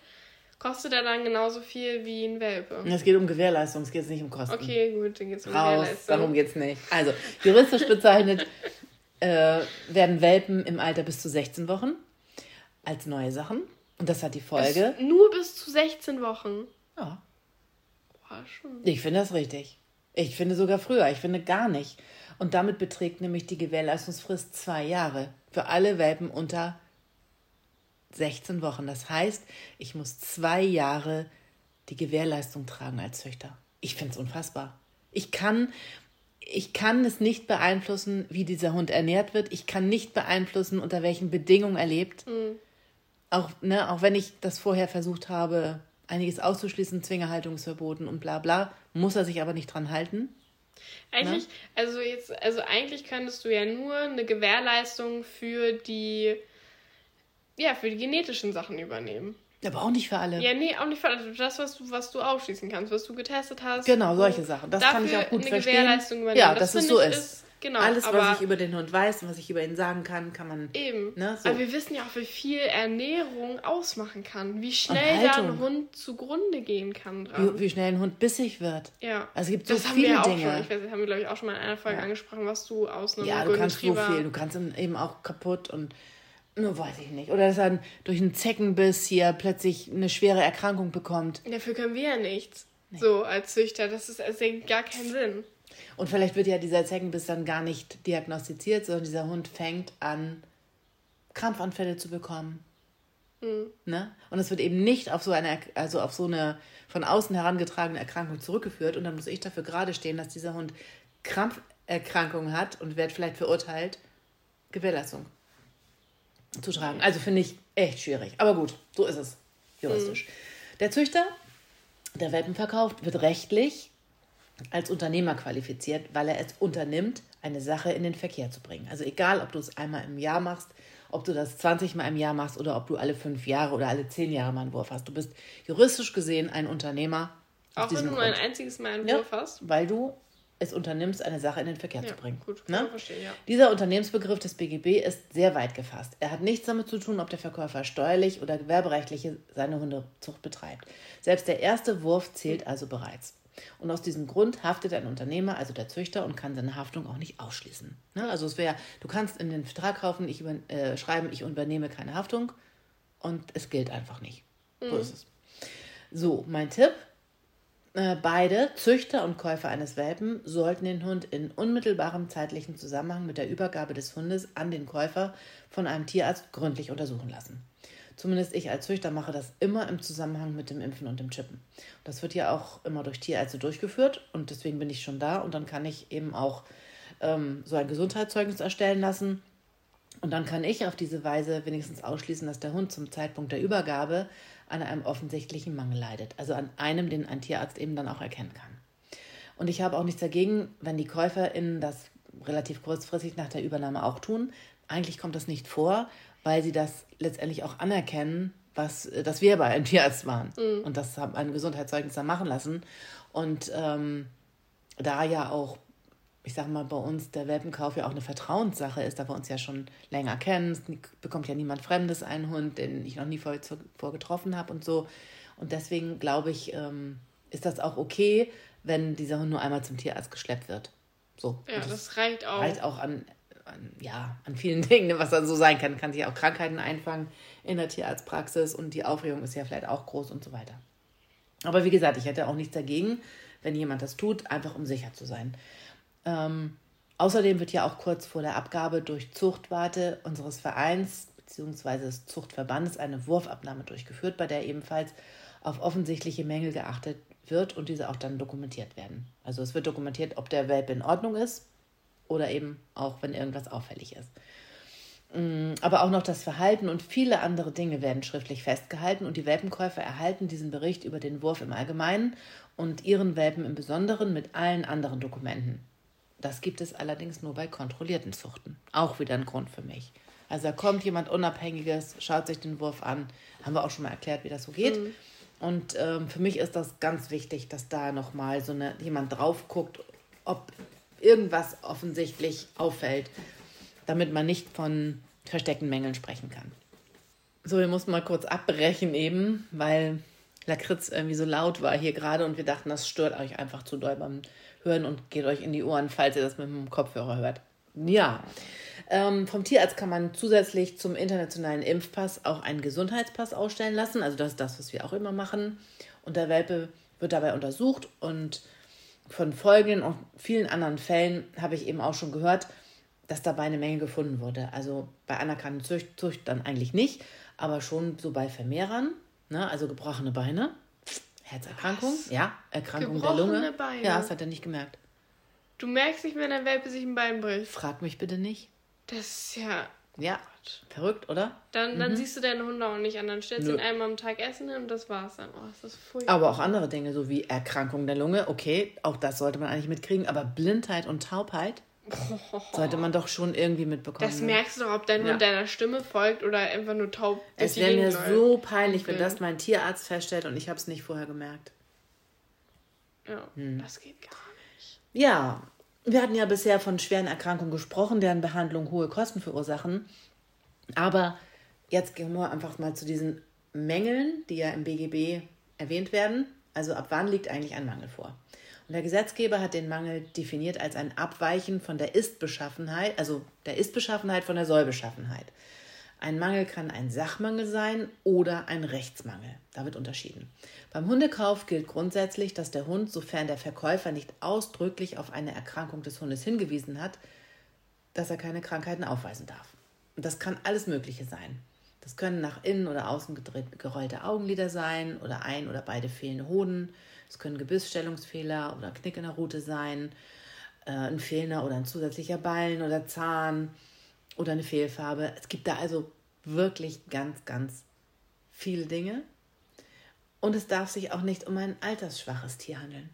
kostet er dann genauso viel wie ein Welpe? Es geht um Gewährleistung, es geht nicht um Kosten. Okay, gut, dann geht es um Raus, Gewährleistung. Darum geht es nicht. Also, juristisch bezeichnet äh, werden Welpen im Alter bis zu 16 Wochen als neue Sachen. Und das hat die Folge. Bis, nur bis zu 16 Wochen? Ja. Boah, schon. Ich finde das richtig. Ich finde sogar früher, ich finde gar nicht. Und damit beträgt nämlich die Gewährleistungsfrist zwei Jahre für alle Welpen unter 16 Wochen. Das heißt, ich muss zwei Jahre die Gewährleistung tragen als Züchter. Ich finde es unfassbar. Ich kann, ich kann es nicht beeinflussen, wie dieser Hund ernährt wird. Ich kann nicht beeinflussen, unter welchen Bedingungen er lebt. Mhm. Auch, ne, auch wenn ich das vorher versucht habe, einiges auszuschließen, Zwingerhaltung ist verboten und bla bla, muss er sich aber nicht dran halten. Eigentlich, ne? also jetzt, also eigentlich könntest du ja nur eine Gewährleistung für die, ja, für die genetischen Sachen übernehmen. Aber auch nicht für alle. Ja, nee, auch nicht für alle. Das, was du, was du ausschließen kannst, was du getestet hast. Genau, solche Sachen. Das kann ich auch gut verstehen. Ja, dass das es so ist. ist Genau, Alles, was ich über den Hund weiß und was ich über ihn sagen kann, kann man. Eben. Ne, so. Aber wir wissen ja auch, wie viel Ernährung ausmachen kann. Wie schnell da ein Hund zugrunde gehen kann. Wie, wie, schnell ein Hund bissig wird. Ja. Also es gibt so das viele haben wir Dinge. Schon, ich weiß, das haben wir, glaube ich, auch schon mal in einer Folge ja. angesprochen, was du aus einem Ja, du kannst so viel. Du kannst ihn eben auch kaputt und. Nur weiß ich nicht. Oder dass er durch einen Zeckenbiss hier plötzlich eine schwere Erkrankung bekommt. Dafür können wir ja nichts. Nee. So als Züchter. Das ist, das ergibt gar keinen Sinn. Und vielleicht wird ja dieser Zeckenbiss dann gar nicht diagnostiziert, sondern dieser Hund fängt an, Krampfanfälle zu bekommen. Mhm. Ne? Und es wird eben nicht auf so eine, also auf so eine von außen herangetragene Erkrankung zurückgeführt. Und dann muss ich dafür gerade stehen, dass dieser Hund Krampferkrankungen hat und wird vielleicht verurteilt, Gewährleistung zu tragen. Also finde ich echt schwierig. Aber gut, so ist es juristisch. Mhm. Der Züchter, der Welpen verkauft, wird rechtlich als Unternehmer qualifiziert, weil er es unternimmt, eine Sache in den Verkehr zu bringen. Also egal, ob du es einmal im Jahr machst, ob du das 20 Mal im Jahr machst oder ob du alle fünf Jahre oder alle zehn Jahre mal einen Wurf hast. Du bist juristisch gesehen ein Unternehmer. Auch wenn du nur ein einziges Mal einen Wurf ja, hast? Weil du es unternimmst, eine Sache in den Verkehr ja, zu bringen. Gut, ne? verstehen, ja. Dieser Unternehmensbegriff des BGB ist sehr weit gefasst. Er hat nichts damit zu tun, ob der Verkäufer steuerlich oder gewerberechtlich seine Hundezucht betreibt. Selbst der erste Wurf zählt also bereits. Und aus diesem Grund haftet ein Unternehmer, also der Züchter, und kann seine Haftung auch nicht ausschließen. Ne? Also es wäre, du kannst in den Vertrag kaufen, ich über, äh, schreiben, ich übernehme keine Haftung und es gilt einfach nicht. Mhm. So ist es. So, mein Tipp. Äh, beide, Züchter und Käufer eines Welpen, sollten den Hund in unmittelbarem zeitlichen Zusammenhang mit der Übergabe des Hundes an den Käufer von einem Tierarzt gründlich untersuchen lassen. Zumindest ich als Züchter mache das immer im Zusammenhang mit dem Impfen und dem Chippen. Das wird ja auch immer durch Tierärzte durchgeführt und deswegen bin ich schon da und dann kann ich eben auch ähm, so ein Gesundheitszeugnis erstellen lassen. Und dann kann ich auf diese Weise wenigstens ausschließen, dass der Hund zum Zeitpunkt der Übergabe an einem offensichtlichen Mangel leidet. Also an einem, den ein Tierarzt eben dann auch erkennen kann. Und ich habe auch nichts dagegen, wenn die KäuferInnen das relativ kurzfristig nach der Übernahme auch tun. Eigentlich kommt das nicht vor, weil sie das letztendlich auch anerkennen, was, äh, dass wir bei einem Tierarzt waren. Mhm. Und das haben ein Gesundheitszeugnis dann machen lassen. Und ähm, da ja auch, ich sag mal, bei uns der Welpenkauf ja auch eine Vertrauenssache ist, da wir uns ja schon länger kennen, bekommt ja niemand Fremdes einen Hund, den ich noch nie vor, vor getroffen habe und so. Und deswegen glaube ich, ähm, ist das auch okay, wenn dieser Hund nur einmal zum Tierarzt geschleppt wird. So. Ja, das, das, reicht auch. Reicht auch an, an, ja, an vielen Dingen, was dann so sein kann. Kann sich auch Krankheiten einfangen in der Tierarztpraxis und die Aufregung ist ja vielleicht auch groß und so weiter. Aber wie gesagt, ich hätte auch nichts dagegen, wenn jemand das tut, einfach um sicher zu sein. Ähm, außerdem wird ja auch kurz vor der Abgabe durch Zuchtwarte unseres Vereins bzw. des Zuchtverbandes eine Wurfabnahme durchgeführt, bei der ebenfalls auf offensichtliche Mängel geachtet wird und diese auch dann dokumentiert werden. Also es wird dokumentiert, ob der Welpe in Ordnung ist oder eben auch, wenn irgendwas auffällig ist. Mm, aber auch noch das Verhalten und viele andere Dinge werden schriftlich festgehalten und die Welpenkäufer erhalten diesen Bericht über den Wurf im Allgemeinen und ihren Welpen im Besonderen mit allen anderen Dokumenten. Das gibt es allerdings nur bei kontrollierten Zuchten. Auch wieder ein Grund für mich. Also da kommt jemand Unabhängiges, schaut sich den Wurf an. Haben wir auch schon mal erklärt, wie das so geht. Mhm. Und ähm, für mich ist das ganz wichtig, dass da nochmal so eine, jemand drauf guckt, ob irgendwas offensichtlich auffällt, damit man nicht von versteckten Mängeln sprechen kann. So, wir mussten mal kurz abbrechen eben, weil Lakritz irgendwie so laut war hier gerade und wir dachten, das stört euch einfach zu doll beim Hören und geht euch in die Ohren, falls ihr das mit dem Kopfhörer hört. Ja, ähm, vom Tierarzt kann man zusätzlich zum internationalen Impfpass auch einen Gesundheitspass ausstellen lassen. Also das ist das, was wir auch immer machen. Und der Welpe wird dabei untersucht und von folgenden und vielen anderen Fällen habe ich eben auch schon gehört, dass dabei eine Menge gefunden wurde. Also bei anerkannten Zucht, Zucht dann eigentlich nicht, aber schon so bei Vermehrern, ne? also gebrochene Beine, Herzerkrankung, Was? ja, Erkrankung gebrochene der Lunge. Beine. Ja, das hat er nicht gemerkt. Du merkst nicht, wenn der Welpe sich ein Bein bricht. Frag mich bitte nicht. Das ist ja. Ja, verrückt, oder? Dann, dann mhm. siehst du deinen Hund auch nicht an. Dann stellst du ihn einmal am Tag essen und das war's dann. Oh, ist das furchtbar. Aber auch andere Dinge, so wie Erkrankung der Lunge, okay, auch das sollte man eigentlich mitkriegen. Aber Blindheit und Taubheit oh. sollte man doch schon irgendwie mitbekommen. Das ne? merkst du doch, ob dein ja. Hund deiner Stimme folgt oder einfach nur taub. Es wäre mir so peinlich, wenn das mein Tierarzt feststellt und ich habe es nicht vorher gemerkt. Ja, hm. das geht gar nicht. Ja, wir hatten ja bisher von schweren Erkrankungen gesprochen, deren Behandlung hohe Kosten verursachen. Aber jetzt gehen wir einfach mal zu diesen Mängeln, die ja im BGB erwähnt werden. Also ab wann liegt eigentlich ein Mangel vor? Und der Gesetzgeber hat den Mangel definiert als ein Abweichen von der Ist-Beschaffenheit, also der Ist-Beschaffenheit von der Soll-Beschaffenheit. Ein Mangel kann ein Sachmangel sein oder ein Rechtsmangel. Da wird unterschieden. Beim Hundekauf gilt grundsätzlich, dass der Hund, sofern der Verkäufer nicht ausdrücklich auf eine Erkrankung des Hundes hingewiesen hat, dass er keine Krankheiten aufweisen darf. Und das kann alles Mögliche sein. Das können nach innen oder außen gerollte Augenlider sein oder ein oder beide fehlende Hoden. Es können Gebissstellungsfehler oder Knick in der Rute sein, äh, ein fehlender oder ein zusätzlicher Ballen oder Zahn oder eine Fehlfarbe. Es gibt da also wirklich ganz, ganz viele Dinge. Und es darf sich auch nicht um ein altersschwaches Tier handeln.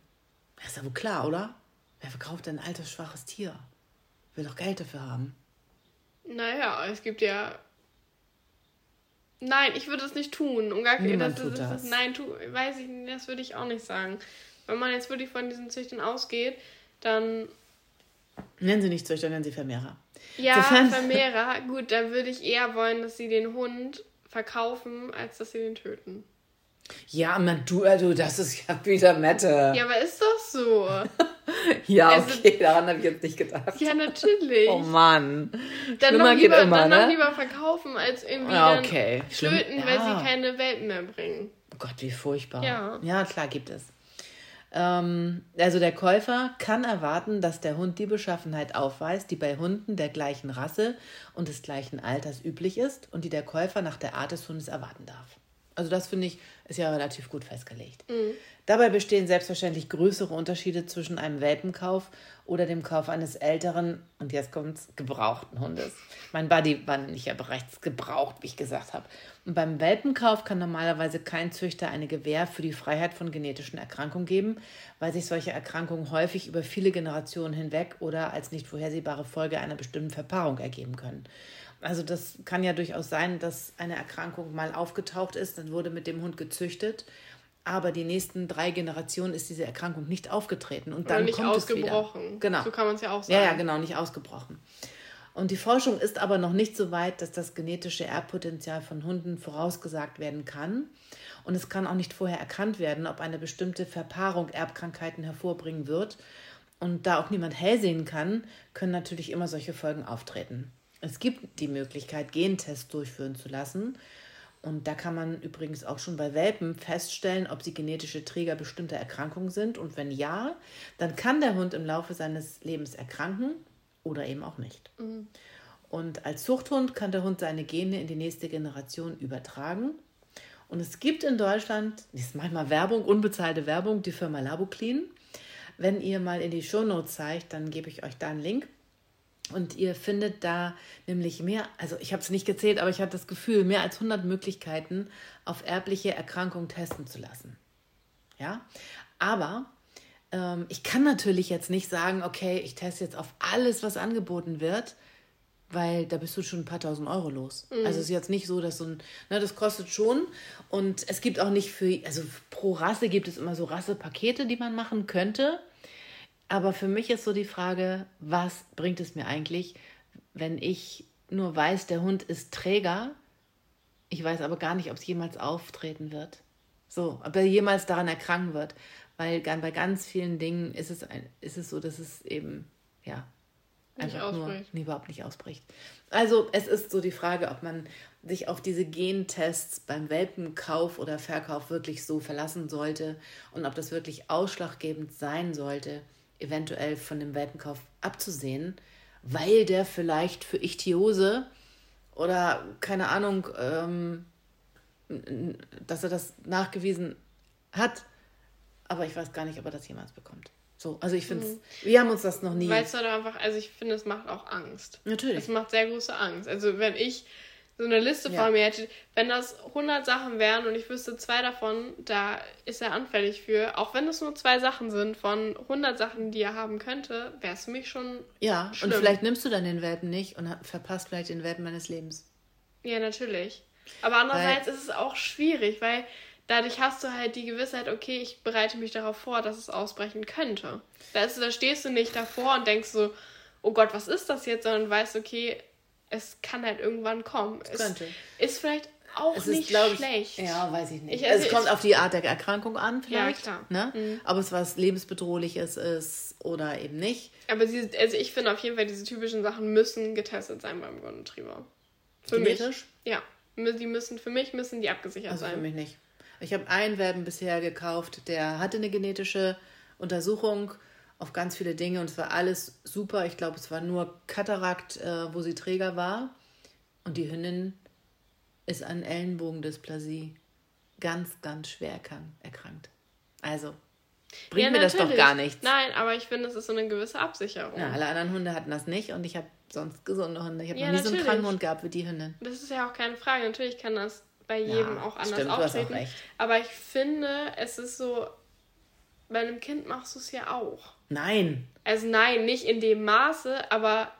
Das ist ja wohl klar, oder? Wer verkauft denn ein altersschwaches Tier? Will doch Geld dafür haben. Naja, es gibt ja. Nein, ich würde es nicht tun. Um gar Niemand das, tut das. das. Nein, tu, weiß ich nicht, das würde ich auch nicht sagen. Wenn man jetzt wirklich von diesen Züchtern ausgeht, dann. Nennen Sie nicht Züchter, nennen Sie Vermehrer. Ja, Sofern... Vermehrer. Gut, dann würde ich eher wollen, dass sie den Hund verkaufen, als dass sie den töten. Ja, man, du, also das ist ja wieder Mette. Ja, aber ist doch so. ja, also, okay, daran habe ich jetzt nicht gedacht. Ja, natürlich. Oh Mann. Dann noch lieber, immer, dann ne? noch lieber verkaufen, als irgendwie ja, okay. töten, ja. weil sie keine Welpen mehr bringen. Oh Gott, wie furchtbar. Ja. Ja, klar gibt es. Ähm, also der Käufer kann erwarten, dass der Hund die Beschaffenheit aufweist, die bei Hunden der gleichen Rasse und des gleichen Alters üblich ist und die der Käufer nach der Art des Hundes erwarten darf. Also das finde ich ist ja relativ gut festgelegt. Mhm. Dabei bestehen selbstverständlich größere Unterschiede zwischen einem Welpenkauf oder dem Kauf eines älteren, und jetzt kommt's, gebrauchten Hundes. Mein Buddy war nicht ja bereits gebraucht, wie ich gesagt habe. Und beim Welpenkauf kann normalerweise kein Züchter eine Gewähr für die Freiheit von genetischen Erkrankungen geben, weil sich solche Erkrankungen häufig über viele Generationen hinweg oder als nicht vorhersehbare Folge einer bestimmten Verpaarung ergeben können. Also das kann ja durchaus sein, dass eine Erkrankung mal aufgetaucht ist, dann wurde mit dem Hund gezüchtet, aber die nächsten drei Generationen ist diese Erkrankung nicht aufgetreten und dann Oder nicht kommt ausgebrochen. es wieder. Genau. So kann man es ja auch sagen. Ja, ja, genau, nicht ausgebrochen. Und die Forschung ist aber noch nicht so weit, dass das genetische Erbpotenzial von Hunden vorausgesagt werden kann. Und es kann auch nicht vorher erkannt werden, ob eine bestimmte Verpaarung Erbkrankheiten hervorbringen wird. Und da auch niemand hell sehen kann, können natürlich immer solche Folgen auftreten. Es gibt die Möglichkeit, Gentests durchführen zu lassen. Und da kann man übrigens auch schon bei Welpen feststellen, ob sie genetische Träger bestimmter Erkrankungen sind. Und wenn ja, dann kann der Hund im Laufe seines Lebens erkranken oder eben auch nicht. Und als Zuchthund kann der Hund seine Gene in die nächste Generation übertragen. Und es gibt in Deutschland, das ist manchmal Werbung, unbezahlte Werbung, die Firma Laboclean. Wenn ihr mal in die Shownotes zeigt, dann gebe ich euch da einen Link. Und ihr findet da nämlich mehr, also ich habe es nicht gezählt, aber ich hatte das Gefühl, mehr als 100 Möglichkeiten, auf erbliche Erkrankungen testen zu lassen. Ja, aber ähm, ich kann natürlich jetzt nicht sagen, okay, ich teste jetzt auf alles, was angeboten wird, weil da bist du schon ein paar tausend Euro los. Also es ist jetzt nicht so, dass so ein, ne, das kostet schon und es gibt auch nicht für, also pro Rasse gibt es immer so Rassepakete, die man machen könnte. Aber für mich ist so die Frage, was bringt es mir eigentlich, wenn ich nur weiß, der Hund ist Träger, ich weiß aber gar nicht, ob es jemals auftreten wird. So, ob er jemals daran erkranken wird. Weil bei ganz vielen Dingen ist es, ein, ist es so, dass es eben, ja, Nicht einfach nur ausbricht. nee, überhaupt nicht ausbricht. Also es ist so die Frage, ob man sich auf diese Gentests beim Welpenkauf oder Verkauf wirklich so verlassen sollte und ob das wirklich ausschlaggebend sein sollte, eventuell von dem Welpenkauf abzusehen, weil der vielleicht für Ichthyose oder keine Ahnung, ähm, dass er das nachgewiesen hat, aber ich weiß gar nicht, ob er das jemals bekommt. So, also ich finde, wir haben uns das noch nie. Es halt einfach, also ich finde, es macht auch Angst. Natürlich. Es macht sehr große Angst. Also wenn ich so eine Liste Ja. vor mir hätte, wenn das 100 Sachen wären und ich wüsste zwei davon, da ist er anfällig für, auch wenn es nur zwei Sachen sind von 100 Sachen, die er haben könnte, wäre es für mich schon, Ja, Schlimm. und vielleicht nimmst du dann den Welpen nicht und verpasst vielleicht den Welpen meines Lebens. ja natürlich. Aber andererseits ist es auch schwierig, weil dadurch hast du halt die Gewissheit, okay, ich bereite mich darauf vor, dass es ausbrechen könnte. Da, ist, da stehst du nicht davor und denkst so, oh Gott, was ist das jetzt, sondern weißt, okay, es kann halt irgendwann kommen. Es könnte. ist vielleicht auch Es nicht ist, ich, schlecht. ja, weiß ich nicht. Ich- also also es kommt auf die Art der Erkrankung an, vielleicht. klar. Ne? Ob es was lebensbedrohliches ist oder eben nicht. Aber sie, also ich finde auf jeden Fall, diese typischen Sachen müssen getestet sein beim Golden Retriever. Für Genetisch? mich. Ja. Die müssen, für mich müssen die abgesichert Also für sein. mich nicht. Ich habe einen Welpen bisher gekauft, der hatte eine genetische Untersuchung auf ganz viele Dinge und es war alles super. Ich glaube, es war nur Katarakt, äh, wo sie Träger war. Und die Hündin ist an Ellenbogendysplasie ganz, ganz schwer erkrank- erkrankt. Also, bringt Ja, mir das doch natürlich. gar nichts. Nein, aber ich finde, es ist so eine gewisse Absicherung. Ja, alle anderen Hunde hatten das nicht und ich habe sonst gesunde Hunde. Ich habe Ja, noch nie so einen natürlich. kranken Hund gehabt wie die Hündin. Das ist ja auch keine Frage. Natürlich kann das bei jedem auch anders stimmt, du hast auch auftreten. recht. Aber ich finde, es ist so, bei einem Kind machst du es ja auch. Nein. Also nein, nicht in dem Maße, aber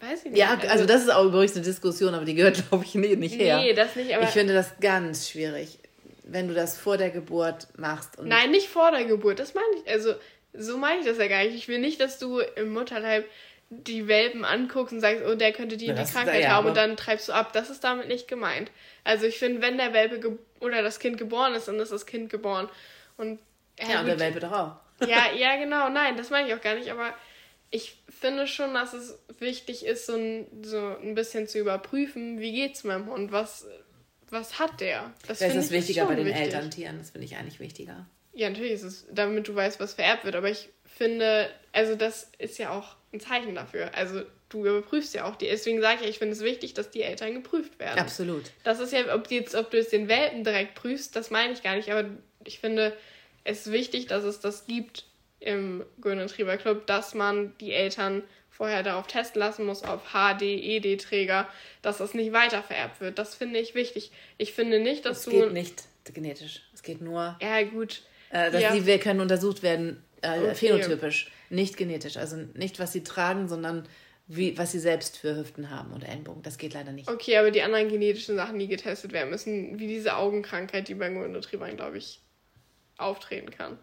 weiß ich nicht. Ja, also das ist auch übrigens eine Diskussion, aber die gehört, glaube ich, nie- nicht her. Nee, das nicht, aber ich finde das ganz schwierig, wenn du das vor der Geburt machst. Und Nein, nicht vor der Geburt. Das meine ich. Also, so meine ich das ja gar nicht. Ich will nicht, dass du im Mutterleib die Welpen anguckst und sagst, oh, der könnte die und die Krankheit ja, haben und dann treibst du ab. Das ist damit nicht gemeint. Also, ich finde, wenn der Welpe oder das Kind geboren ist, dann ist das Kind geboren. Und ja, ja, und der. Welpe doch auch. ja, ja, genau. Nein, das meine ich auch gar nicht. Aber ich finde schon, dass es wichtig ist, so ein, so ein bisschen zu überprüfen, wie geht's meinem Hund? Was, was hat der? Das finde ist ich wichtiger bei den wichtig. Elterntieren. Das finde ich eigentlich wichtiger. Ja, natürlich ist es, damit du weißt, was vererbt wird. Aber ich finde, also das ist ja auch ein Zeichen dafür. Also du überprüfst ja auch die. Deswegen sage ich ja, ich finde es wichtig, dass die Eltern geprüft werden. Absolut. Das ist ja, ob, jetzt, ob du jetzt den Welpen direkt prüfst, das meine ich gar nicht. Aber ich finde es ist wichtig, dass es das gibt im Golden Retriever Club, dass man die Eltern vorher darauf testen lassen muss, auf HD, ED-Träger, dass das nicht weiter vererbt wird. Das finde ich wichtig. Ich finde nicht, dass Es du. geht nicht genetisch. Es geht nur, Ja, gut. äh, dass Ja. die wir können untersucht werden, äh, Okay. phänotypisch, nicht genetisch. Also nicht, was sie tragen, sondern wie, was sie selbst für Hüften haben oder Ellenbogen. Das geht leider nicht. Okay, aber die anderen genetischen Sachen, die getestet werden müssen, wie diese Augenkrankheit, die bei Golden Retrievern, glaube ich, auftreten kann.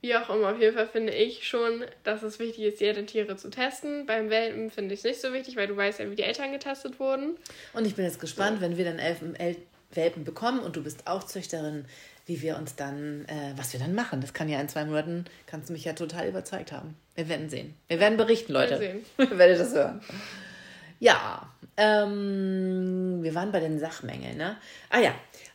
Wie auch immer, auf jeden Fall finde ich schon, dass es wichtig ist, jede Tiere zu testen. Beim Welpen finde ich es nicht so wichtig, weil du weißt ja, wie die Eltern getestet wurden. Und ich bin jetzt gespannt, so. wenn wir dann Elfen, El Welpen bekommen und du bist auch Züchterin, wie wir uns dann, äh, was wir dann machen. Das kann ja in zwei Monaten, kannst du mich ja total überzeugt haben. Wir werden sehen. Wir werden berichten, Leute. Wir sehen. werdet das hören. Ja, ähm, wir waren bei den Sachmängeln, ne? Ah ja,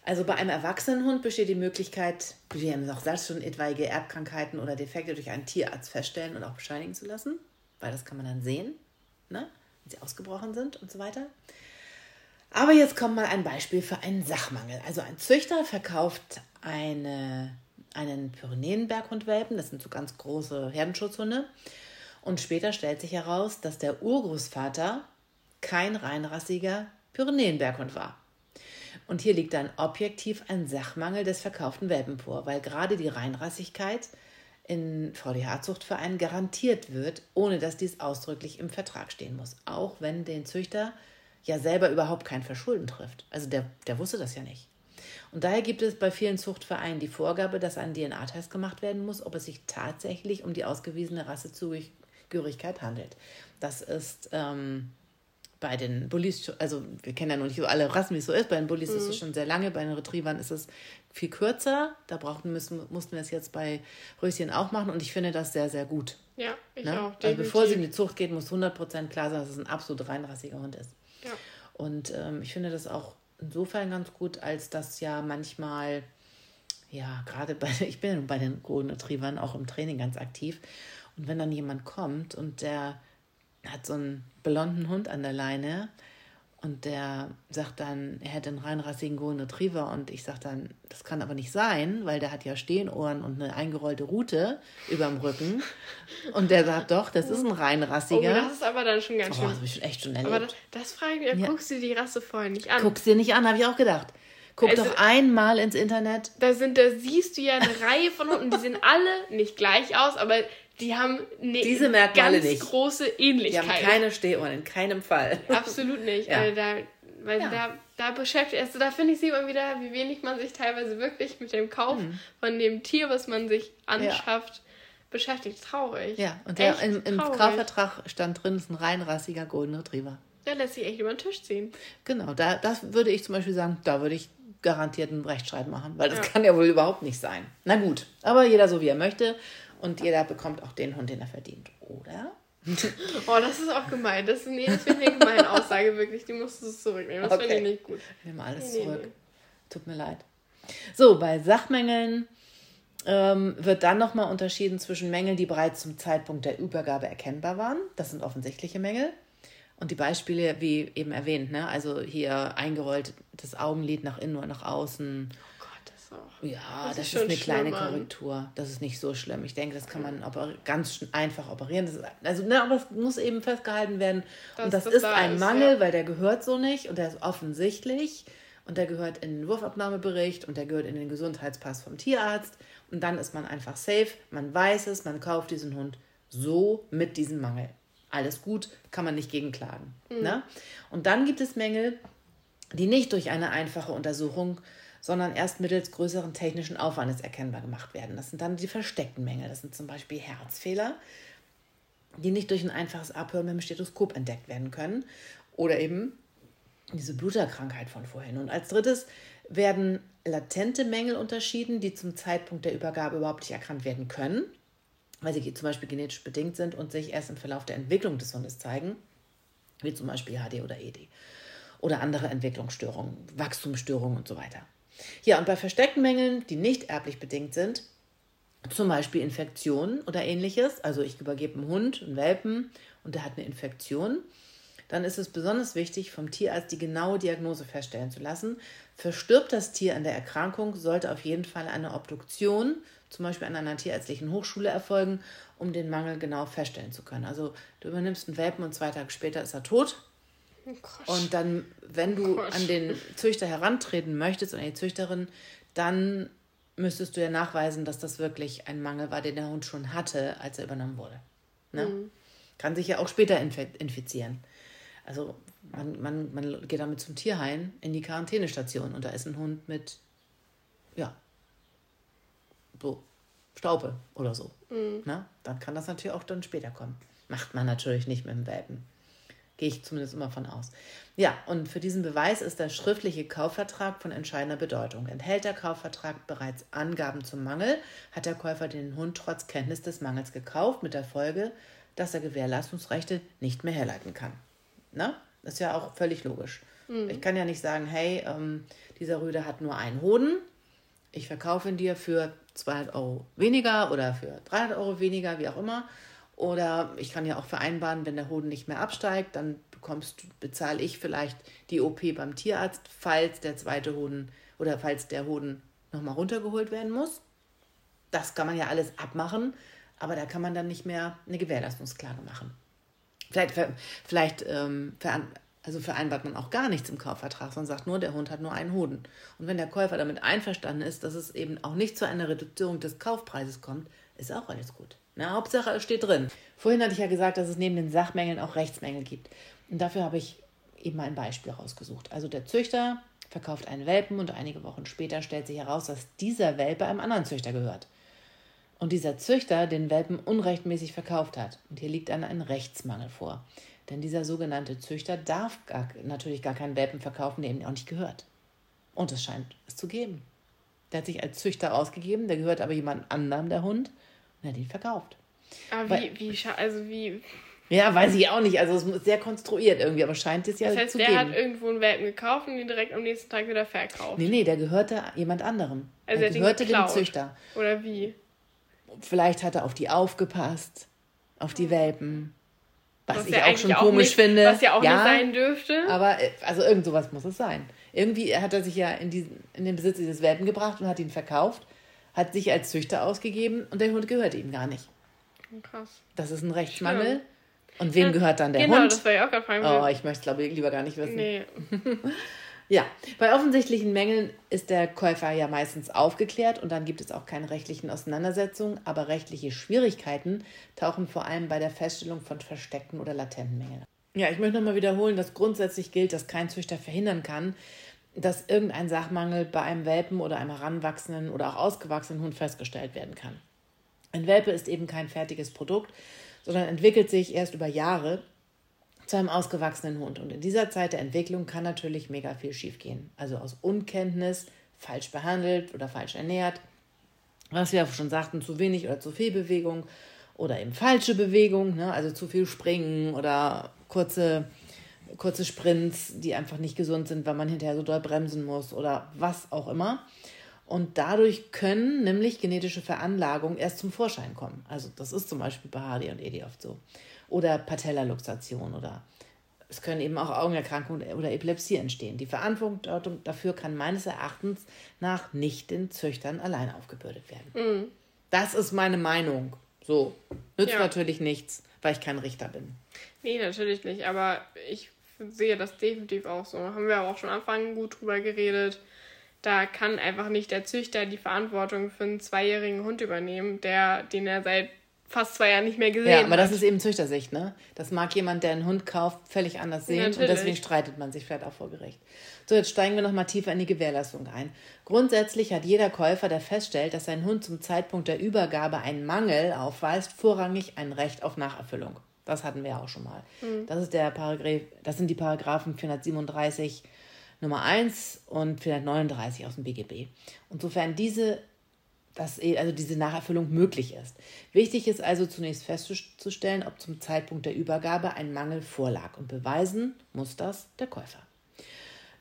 also bei einem erwachsenen Hund besteht die Möglichkeit, wie haben auch gesagt, schon etwaige Erbkrankheiten oder Defekte durch einen Tierarzt feststellen und auch bescheinigen zu lassen, weil das kann man dann sehen, ne? wenn sie ausgebrochen sind und so weiter. Aber jetzt kommt mal ein Beispiel für einen Sachmangel. Also ein Züchter verkauft eine, einen Pyrenäenberghundwelpen, das sind so ganz große Herdenschutzhunde. Und später stellt sich heraus, dass der Urgroßvater kein reinrassiger Pyrenäenberghund war. Und hier liegt dann objektiv ein Sachmangel des verkauften Welpen vor, weil gerade die Reinrassigkeit in VDH-Zuchtvereinen garantiert wird, ohne dass dies ausdrücklich im Vertrag stehen muss. Auch wenn den Züchter ja selber überhaupt kein Verschulden trifft. Also der, der wusste das ja nicht. Und daher gibt es bei vielen Zuchtvereinen die Vorgabe, dass ein DNA-Test gemacht werden muss, ob es sich tatsächlich um die ausgewiesene Rassezugehörigkeit handelt. Das ist ähm, bei den Bullies, also wir kennen ja noch nicht so alle Rassen, wie es so ist. Bei den Bullies mhm. ist es schon sehr lange, bei den Retrievern ist es viel kürzer. Da brauchten müssen, mussten wir es jetzt bei Röschen auch machen und ich finde das sehr, sehr gut. Ja, ich ne? auch. Also bevor sie in die Zucht geht, muss 100% klar sein, dass es ein absolut reinrassiger Hund ist. Ja. Und ähm, ich finde das auch insofern ganz gut, als dass ja manchmal, ja, gerade bei, ich bin bei den Golden Retrievern auch im Training ganz aktiv. Und wenn dann jemand kommt und der hat so einen blonden Hund an der Leine und der sagt dann, er hätte einen reinrassigen Golden Retriever und ich sage dann, das kann aber nicht sein, weil der hat ja Stehenohren und eine eingerollte Rute überm Rücken. Und der sagt, doch, das ist ein reinrassiger. Oh, das ist aber dann schon ganz schön. Oh, das habe ich schon echt schon erlebt. Aber das, das frage ich mich, ja. guckst du die Rasse vorher nicht an? Guckst dir nicht an, habe ich auch gedacht. Guck also, doch einmal ins Internet. Da sind, da siehst du ja eine Reihe von Hunden, die sehen alle nicht gleich aus, aber die haben eine Diese Merkmale ganz nicht. große Ähnlichkeit. Die haben keine Stehohren, in keinem Fall. Absolut nicht. Ja. Also da, weil ja. da, da beschäftigt, also da finde ich sieht man wieder, wie wenig man sich teilweise wirklich mit dem Kauf mhm. von dem Tier, was man sich anschafft, ja. beschäftigt. Traurig. Ja, und der, im, im Kaufvertrag stand drin, ist ein reinrassiger Golden Retriever. Der lässt sich echt über den Tisch ziehen. Genau, da, das würde ich zum Beispiel sagen, da würde ich garantiert einen Rechtschreib machen, weil das kann ja wohl überhaupt nicht sein. Na gut, aber jeder so wie er möchte. Und jeder bekommt auch den Hund, den er verdient, oder? oh, das ist auch gemein. Das, nee, das finde ich eine gemeine Aussage, wirklich. Die musst du zurücknehmen. Das okay. finde ich nicht gut. Ich nehme alles nee, zurück. Nee, Tut mir leid. So, bei Sachmängeln ähm, wird dann nochmal unterschieden zwischen Mängeln, die bereits zum Zeitpunkt der Übergabe erkennbar waren. Das sind offensichtliche Mängel. Und die Beispiele, wie eben erwähnt, ne? also hier eingerollt das Augenlid nach innen oder nach außen. Ja, das, das ist, ist eine kleine Korrektur. Das ist nicht so schlimm. Ich denke, das kann man ganz einfach operieren. Ist, also, ne, aber es muss eben festgehalten werden. Das, und das, das ist da ein ist, Mangel, ja. weil der gehört so nicht und der ist offensichtlich. Und der gehört in den Wurfabnahmebericht und der gehört in den Gesundheitspass vom Tierarzt. Und dann ist man einfach safe. Man weiß es, man kauft diesen Hund so mit diesem Mangel. Alles gut, kann man nicht gegenklagen. Mhm. Ne? Und dann gibt es Mängel, die nicht durch eine einfache Untersuchung sondern erst mittels größeren technischen Aufwandes erkennbar gemacht werden. Das sind dann die versteckten Mängel. Das sind zum Beispiel Herzfehler, die nicht durch ein einfaches Abhören mit dem Stethoskop entdeckt werden können. Oder eben diese Bluterkrankheit von vorhin. Und als drittes werden latente Mängel unterschieden, die zum Zeitpunkt der Übergabe überhaupt nicht erkannt werden können, weil sie zum Beispiel genetisch bedingt sind und sich erst im Verlauf der Entwicklung des Hundes zeigen, wie zum Beispiel HD oder ED oder andere Entwicklungsstörungen, Wachstumsstörungen und so weiter. Ja, und bei versteckten Mängeln, die nicht erblich bedingt sind, zum Beispiel Infektionen oder ähnliches, also ich übergebe einen Hund, einen Welpen und der hat eine Infektion, dann ist es besonders wichtig, vom Tierarzt die genaue Diagnose feststellen zu lassen. Verstirbt das Tier an der Erkrankung, sollte auf jeden Fall eine Obduktion, zum Beispiel an einer tierärztlichen Hochschule, erfolgen, um den Mangel genau feststellen zu können. Also du übernimmst einen Welpen und zwei Tage später ist er tot Oh und dann, wenn du oh an den Züchter herantreten möchtest oder die Züchterin, dann müsstest du ja nachweisen, dass das wirklich ein Mangel war, den der Hund schon hatte, als er übernommen wurde. Ne? Mhm. Kann sich ja auch später infizieren. Also man, man, man geht damit zum Tierheim in die Quarantänestation und da ist ein Hund mit, ja, so Staupe oder so. Mhm. Na, dann kann das natürlich auch dann später kommen. Macht man natürlich nicht mit dem Welpen. Gehe ich zumindest immer von aus. Ja, und für diesen Beweis ist der schriftliche Kaufvertrag von entscheidender Bedeutung. Enthält der Kaufvertrag bereits Angaben zum Mangel, hat der Käufer den Hund trotz Kenntnis des Mangels gekauft, mit der Folge, dass er Gewährleistungsrechte nicht mehr herleiten kann. Na? Das ist ja auch völlig logisch. Mhm. Ich kann ja nicht sagen, hey, ähm, dieser Rüde hat nur einen Hoden, ich verkaufe ihn dir für 200 Euro weniger oder für 300 Euro weniger, wie auch immer. Oder ich kann ja auch vereinbaren, wenn der Hoden nicht mehr absteigt, dann bekommst, bezahle ich vielleicht die OP beim Tierarzt, falls der zweite Hoden oder falls der Hoden nochmal runtergeholt werden muss. Das kann man ja alles abmachen, aber da kann man dann nicht mehr eine Gewährleistungsklage machen. Vielleicht, vielleicht ähm, also vereinbart man auch gar nichts im Kaufvertrag, sondern sagt nur, der Hund hat nur einen Hoden. Und wenn der Käufer damit einverstanden ist, dass es eben auch nicht zu einer Reduzierung des Kaufpreises kommt, ist auch alles gut. Na, Hauptsache, es steht drin. Vorhin hatte ich ja gesagt, dass es neben den Sachmängeln auch Rechtsmängel gibt. Und dafür habe ich eben mal ein Beispiel rausgesucht. Also der Züchter verkauft einen Welpen und einige Wochen später stellt sich heraus, dass dieser Welpe einem anderen Züchter gehört. Und dieser Züchter den Welpen unrechtmäßig verkauft hat. Und hier liegt dann ein Rechtsmangel vor. Denn dieser sogenannte Züchter darf gar, natürlich gar keinen Welpen verkaufen, der ihm auch nicht gehört. Und es scheint es zu geben. Der hat sich als Züchter ausgegeben, der gehört aber jemand anderem, der Hund. Und er hat ihn verkauft. Aber Weil, wie, wie, also wie. Ja, weiß ich auch nicht. Also es ist sehr konstruiert irgendwie, aber scheint es ja das heißt, zu der geben. hat irgendwo einen Welpen gekauft und ihn direkt am nächsten Tag wieder verkauft. Nee, nee, der gehörte jemand anderem. Also er gehörte dem Züchter. Oder wie? Vielleicht hat er auf die aufgepasst, auf die Welpen. Was, was ich ja auch schon auch komisch nicht, finde. Was ja auch ja, nicht sein dürfte. Aber äh, also irgend sowas muss es sein. Irgendwie hat er sich ja in, diesen, in den Besitz dieses Welpen gebracht und hat ihn verkauft hat sich als Züchter ausgegeben und der Hund gehört ihm gar nicht. Krass. Das ist ein Rechtsmangel. Stimmt. Und wem ja, gehört dann der genau, Hund? Genau, das war ja auch gerade fragen. Oh, ich möchte es, glaube ich, lieber gar nicht wissen. Nee. ja, bei offensichtlichen Mängeln ist der Käufer ja meistens aufgeklärt und dann gibt es auch keine rechtlichen Auseinandersetzungen, aber rechtliche Schwierigkeiten tauchen vor allem bei der Feststellung von versteckten oder latenten Mängeln. Ja, ich möchte nochmal wiederholen, dass grundsätzlich gilt, dass kein Züchter verhindern kann, dass irgendein Sachmangel bei einem Welpen oder einem heranwachsenden oder auch ausgewachsenen Hund festgestellt werden kann. Ein Welpe ist eben kein fertiges Produkt, sondern entwickelt sich erst über Jahre zu einem ausgewachsenen Hund. Und in dieser Zeit der Entwicklung kann natürlich mega viel schiefgehen. Also aus Unkenntnis, falsch behandelt oder falsch ernährt, was wir schon sagten, zu wenig oder zu viel Bewegung oder eben falsche Bewegung, ne? also zu viel Springen oder kurze kurze Sprints, die einfach nicht gesund sind, weil man hinterher so doll bremsen muss oder was auch immer. Und dadurch können nämlich genetische Veranlagungen erst zum Vorschein kommen. Also das ist zum Beispiel bei Hardy und Edi oft so. Oder Patellaluxation oder es können eben auch Augenerkrankungen oder Epilepsie entstehen. Die Verantwortung dafür kann meines Erachtens nach nicht den Züchtern allein aufgebürdet werden. Mhm. Das ist meine Meinung. So, nützt ja. natürlich nichts, weil ich kein Richter bin. Nee, natürlich nicht. Aber ich sehe das definitiv auch so. Haben wir auch schon am Anfang gut drüber geredet. Da kann einfach nicht der Züchter die Verantwortung für einen zweijährigen Hund übernehmen, der, den er seit fast zwei Jahren nicht mehr gesehen hat. Ja, aber hat. das ist eben Züchtersicht, ne? Das mag jemand, der einen Hund kauft, völlig anders sehen Natürlich. und deswegen streitet man sich vielleicht auch vor Gericht. So, jetzt steigen wir nochmal tiefer in die Gewährleistung ein. Grundsätzlich hat jeder Käufer, der feststellt, dass sein Hund zum Zeitpunkt der Übergabe einen Mangel aufweist, vorrangig ein Recht auf Nacherfüllung. Das hatten wir auch schon mal. Mhm. Das, ist der Paragraph, das sind die Paragraphen 437 Nummer 1 und 439 aus dem BGB. Und sofern diese, das, also diese Nacherfüllung möglich ist. Wichtig ist also zunächst festzustellen, ob zum Zeitpunkt der Übergabe ein Mangel vorlag. Und beweisen muss das der Käufer.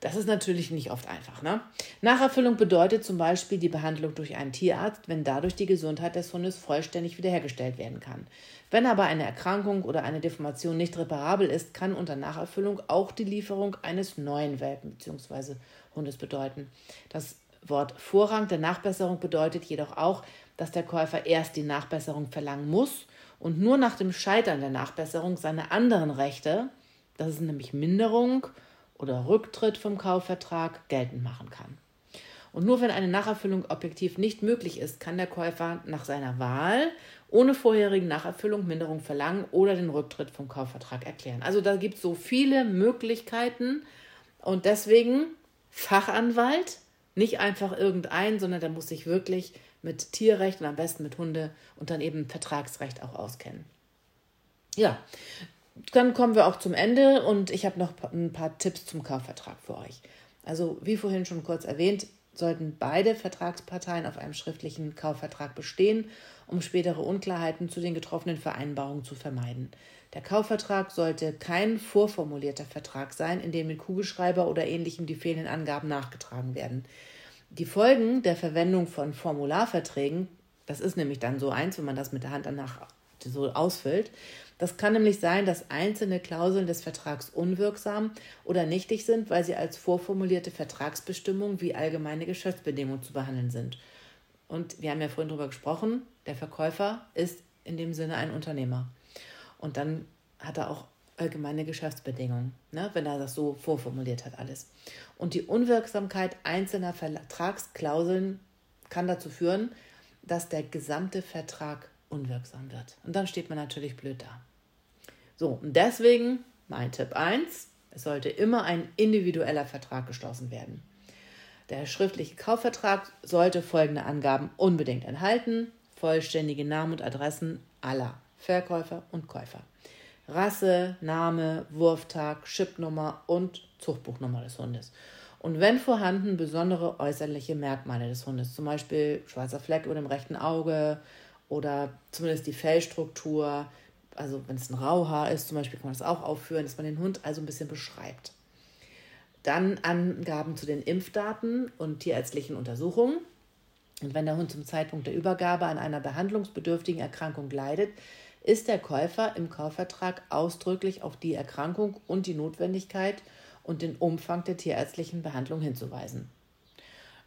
Das ist natürlich nicht oft einfach. Ne? Nacherfüllung bedeutet zum Beispiel die Behandlung durch einen Tierarzt, wenn dadurch die Gesundheit des Hundes vollständig wiederhergestellt werden kann. Wenn aber eine Erkrankung oder eine Deformation nicht reparabel ist, kann unter Nacherfüllung auch die Lieferung eines neuen Welpen bzw. Hundes bedeuten. Das Wort Vorrang der Nachbesserung bedeutet jedoch auch, dass der Käufer erst die Nachbesserung verlangen muss und nur nach dem Scheitern der Nachbesserung seine anderen Rechte, das ist nämlich Minderung, oder Rücktritt vom Kaufvertrag geltend machen kann. Und nur wenn eine Nacherfüllung objektiv nicht möglich ist, kann der Käufer nach seiner Wahl ohne vorherige Nacherfüllung Minderung verlangen oder den Rücktritt vom Kaufvertrag erklären. Also da gibt es so viele Möglichkeiten und deswegen Fachanwalt, nicht einfach irgendein, sondern der muss sich wirklich mit Tierrecht und am besten mit Hunde und dann eben Vertragsrecht auch auskennen. Ja, dann kommen wir auch zum Ende und ich habe noch ein paar Tipps zum Kaufvertrag für euch. Also wie vorhin schon kurz erwähnt, sollten beide Vertragsparteien auf einem schriftlichen Kaufvertrag bestehen, um spätere Unklarheiten zu den getroffenen Vereinbarungen zu vermeiden. Der Kaufvertrag sollte kein vorformulierter Vertrag sein, in dem mit Kugelschreiber oder ähnlichem die fehlenden Angaben nachgetragen werden. Die Folgen der Verwendung von Formularverträgen, das ist nämlich dann so eins, wenn man das mit der Hand danach so ausfüllt, das kann nämlich sein, dass einzelne Klauseln des Vertrags unwirksam oder nichtig sind, weil sie als vorformulierte Vertragsbestimmung wie allgemeine Geschäftsbedingungen zu behandeln sind. Und wir haben ja vorhin darüber gesprochen, der Verkäufer ist in dem Sinne ein Unternehmer. Und dann hat er auch allgemeine Geschäftsbedingungen, ne, wenn er das so vorformuliert hat alles. Und die Unwirksamkeit einzelner Vertragsklauseln kann dazu führen, dass der gesamte Vertrag unwirksam wird. Und dann steht man natürlich blöd da. So, und deswegen mein Tipp 1, es sollte immer ein individueller Vertrag geschlossen werden. Der schriftliche Kaufvertrag sollte folgende Angaben unbedingt enthalten: vollständige Namen und Adressen aller Verkäufer und Käufer. Rasse, Name, Wurftag, Chipnummer und Zuchtbuchnummer des Hundes. Und wenn vorhanden, besondere äußerliche Merkmale des Hundes, zum Beispiel schwarzer Fleck über dem rechten Auge oder zumindest die Fellstruktur, also wenn es ein Rauhaar ist, zum Beispiel kann man das auch aufführen, dass man den Hund also ein bisschen beschreibt. Dann Angaben zu den Impfdaten und tierärztlichen Untersuchungen. Und wenn der Hund zum Zeitpunkt der Übergabe an einer behandlungsbedürftigen Erkrankung leidet, ist der Käufer im Kaufvertrag ausdrücklich auf die Erkrankung und die Notwendigkeit und den Umfang der tierärztlichen Behandlung hinzuweisen.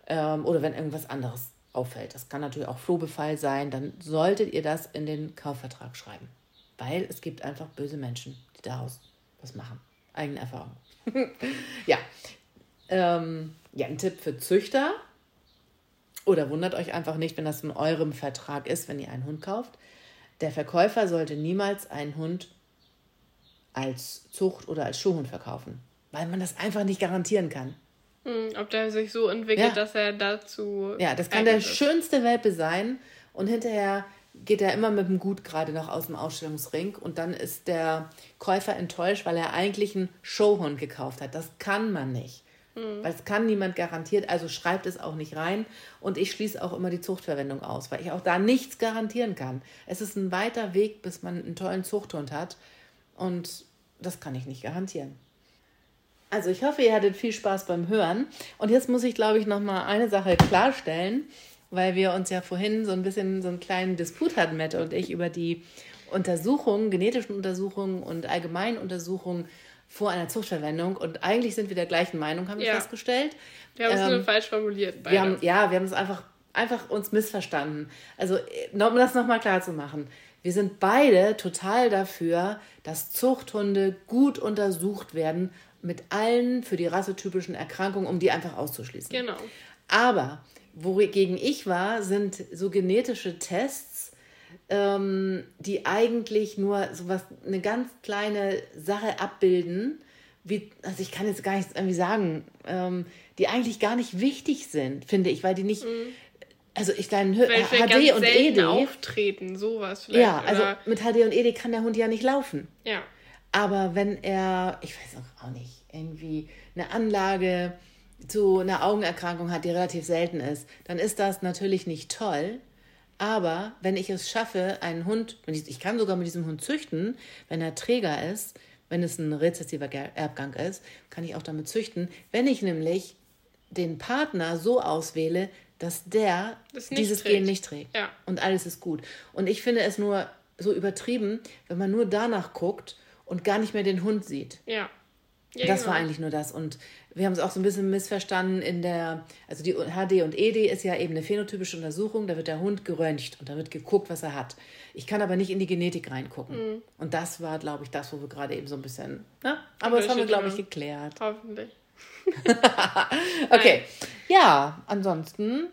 Ähm, oder wenn irgendwas anderes auffällt. Das kann natürlich auch Flohbefall sein, dann solltet ihr das in den Kaufvertrag schreiben. Weil es gibt einfach böse Menschen, die daraus was machen. Eigene Erfahrung. ja. Ähm, ja, ein Tipp für Züchter. Oder wundert euch einfach nicht, wenn das in eurem Vertrag ist, wenn ihr einen Hund kauft. Der Verkäufer sollte niemals einen Hund als Zucht oder als Schuhhund verkaufen, weil man das einfach nicht garantieren kann. Hm, ob der sich so entwickelt, ja. dass er dazu. Ja, das kann der ist. schönste Welpe sein und hinterher geht er immer mit dem Gut gerade noch aus dem Ausstellungsring und dann ist der Käufer enttäuscht, weil er eigentlich einen Showhund gekauft hat. Das kann man nicht. Mhm. Weil es kann niemand garantiert, also schreibt es auch nicht rein. Und ich schließe auch immer die Zuchtverwendung aus, weil ich auch da nichts garantieren kann. Es ist ein weiter Weg, bis man einen tollen Zuchthund hat. Und das kann ich nicht garantieren. Also ich hoffe, ihr hattet viel Spaß beim Hören. Und jetzt muss ich, glaube ich, noch mal eine Sache klarstellen, weil wir uns ja vorhin so ein bisschen so einen kleinen Disput hatten, Mette und ich, über die Untersuchungen, genetischen Untersuchungen und allgemeinen Untersuchungen vor einer Zuchtverwendung. Und eigentlich sind wir der gleichen Meinung, haben wir ja. festgestellt. Wir haben es ähm, nur falsch formuliert. Beide. Wir haben, ja, wir haben es einfach, einfach uns missverstanden. Also, um das nochmal klar zu machen. Wir sind beide total dafür, dass Zuchthunde gut untersucht werden mit allen für die rassetypischen Erkrankungen, um die einfach auszuschließen. Genau. Aber wogegen ich war, sind so genetische Tests, ähm, die eigentlich nur so was, eine ganz kleine Sache abbilden, wie, also ich kann jetzt gar nichts irgendwie sagen, ähm, die eigentlich gar nicht wichtig sind, finde ich, weil die nicht, mhm. also ich deine HD und ED auftreten, sowas vielleicht. Ja, also oder? mit HD und ED kann der Hund ja nicht laufen. Ja. Aber wenn er, ich weiß auch nicht, irgendwie eine Anlage zu einer Augenerkrankung hat, die relativ selten ist, dann ist das natürlich nicht toll. Aber wenn ich es schaffe, einen Hund, ich, ich kann sogar mit diesem Hund züchten, wenn er Träger ist, wenn es ein rezessiver Erbgang ist, kann ich auch damit züchten. Wenn ich nämlich den Partner so auswähle, dass der dieses trägt. Gen nicht trägt. Ja. Und alles ist gut. Und ich finde es nur so übertrieben, wenn man nur danach guckt und gar nicht mehr den Hund sieht. Ja. ja das genau. war eigentlich nur das. Und wir haben es auch so ein bisschen missverstanden in der, also die HD und ED ist ja eben eine phänotypische Untersuchung, da wird der Hund geröntgt und da wird geguckt, was er hat. Ich kann aber nicht in die Genetik reingucken. Mhm. Und das war, glaube ich, das, wo wir gerade eben so ein bisschen, ne? Aber das haben wir, glaube ich, geklärt. Hoffentlich. okay. Ja, ansonsten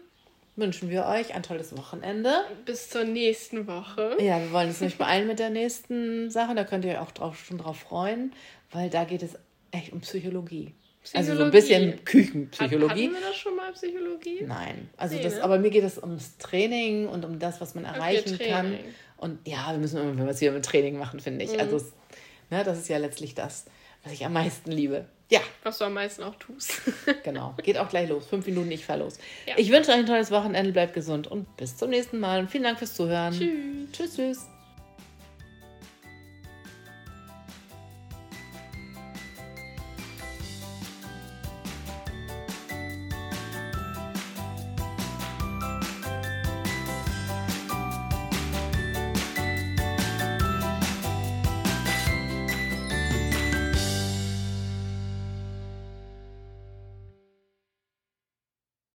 wünschen wir euch ein tolles Wochenende. Bis zur nächsten Woche. Ja, wir wollen uns nicht beeilen mit der nächsten Sache. Da könnt ihr euch auch drauf, schon drauf freuen, weil da geht es echt um Psychologie. Also so ein bisschen Küchenpsychologie. Hatten wir das schon mal Psychologie? Nein, also Nee, das, ne? aber mir geht es ums Training und um das, was man erreichen kann. Training. Und ja, wir müssen immer was wieder mit Training machen, finde ich. Mhm. Also ne, das ist ja letztlich das, was ich am meisten liebe. Ja, Was du am meisten auch tust. genau. Geht auch gleich los. Fünf Minuten, ich fahr los. Ja. Ich wünsche euch ein tolles Wochenende, bleibt gesund und bis zum nächsten Mal. Und vielen Dank fürs Zuhören. Tschüss. Tschüss, tschüss.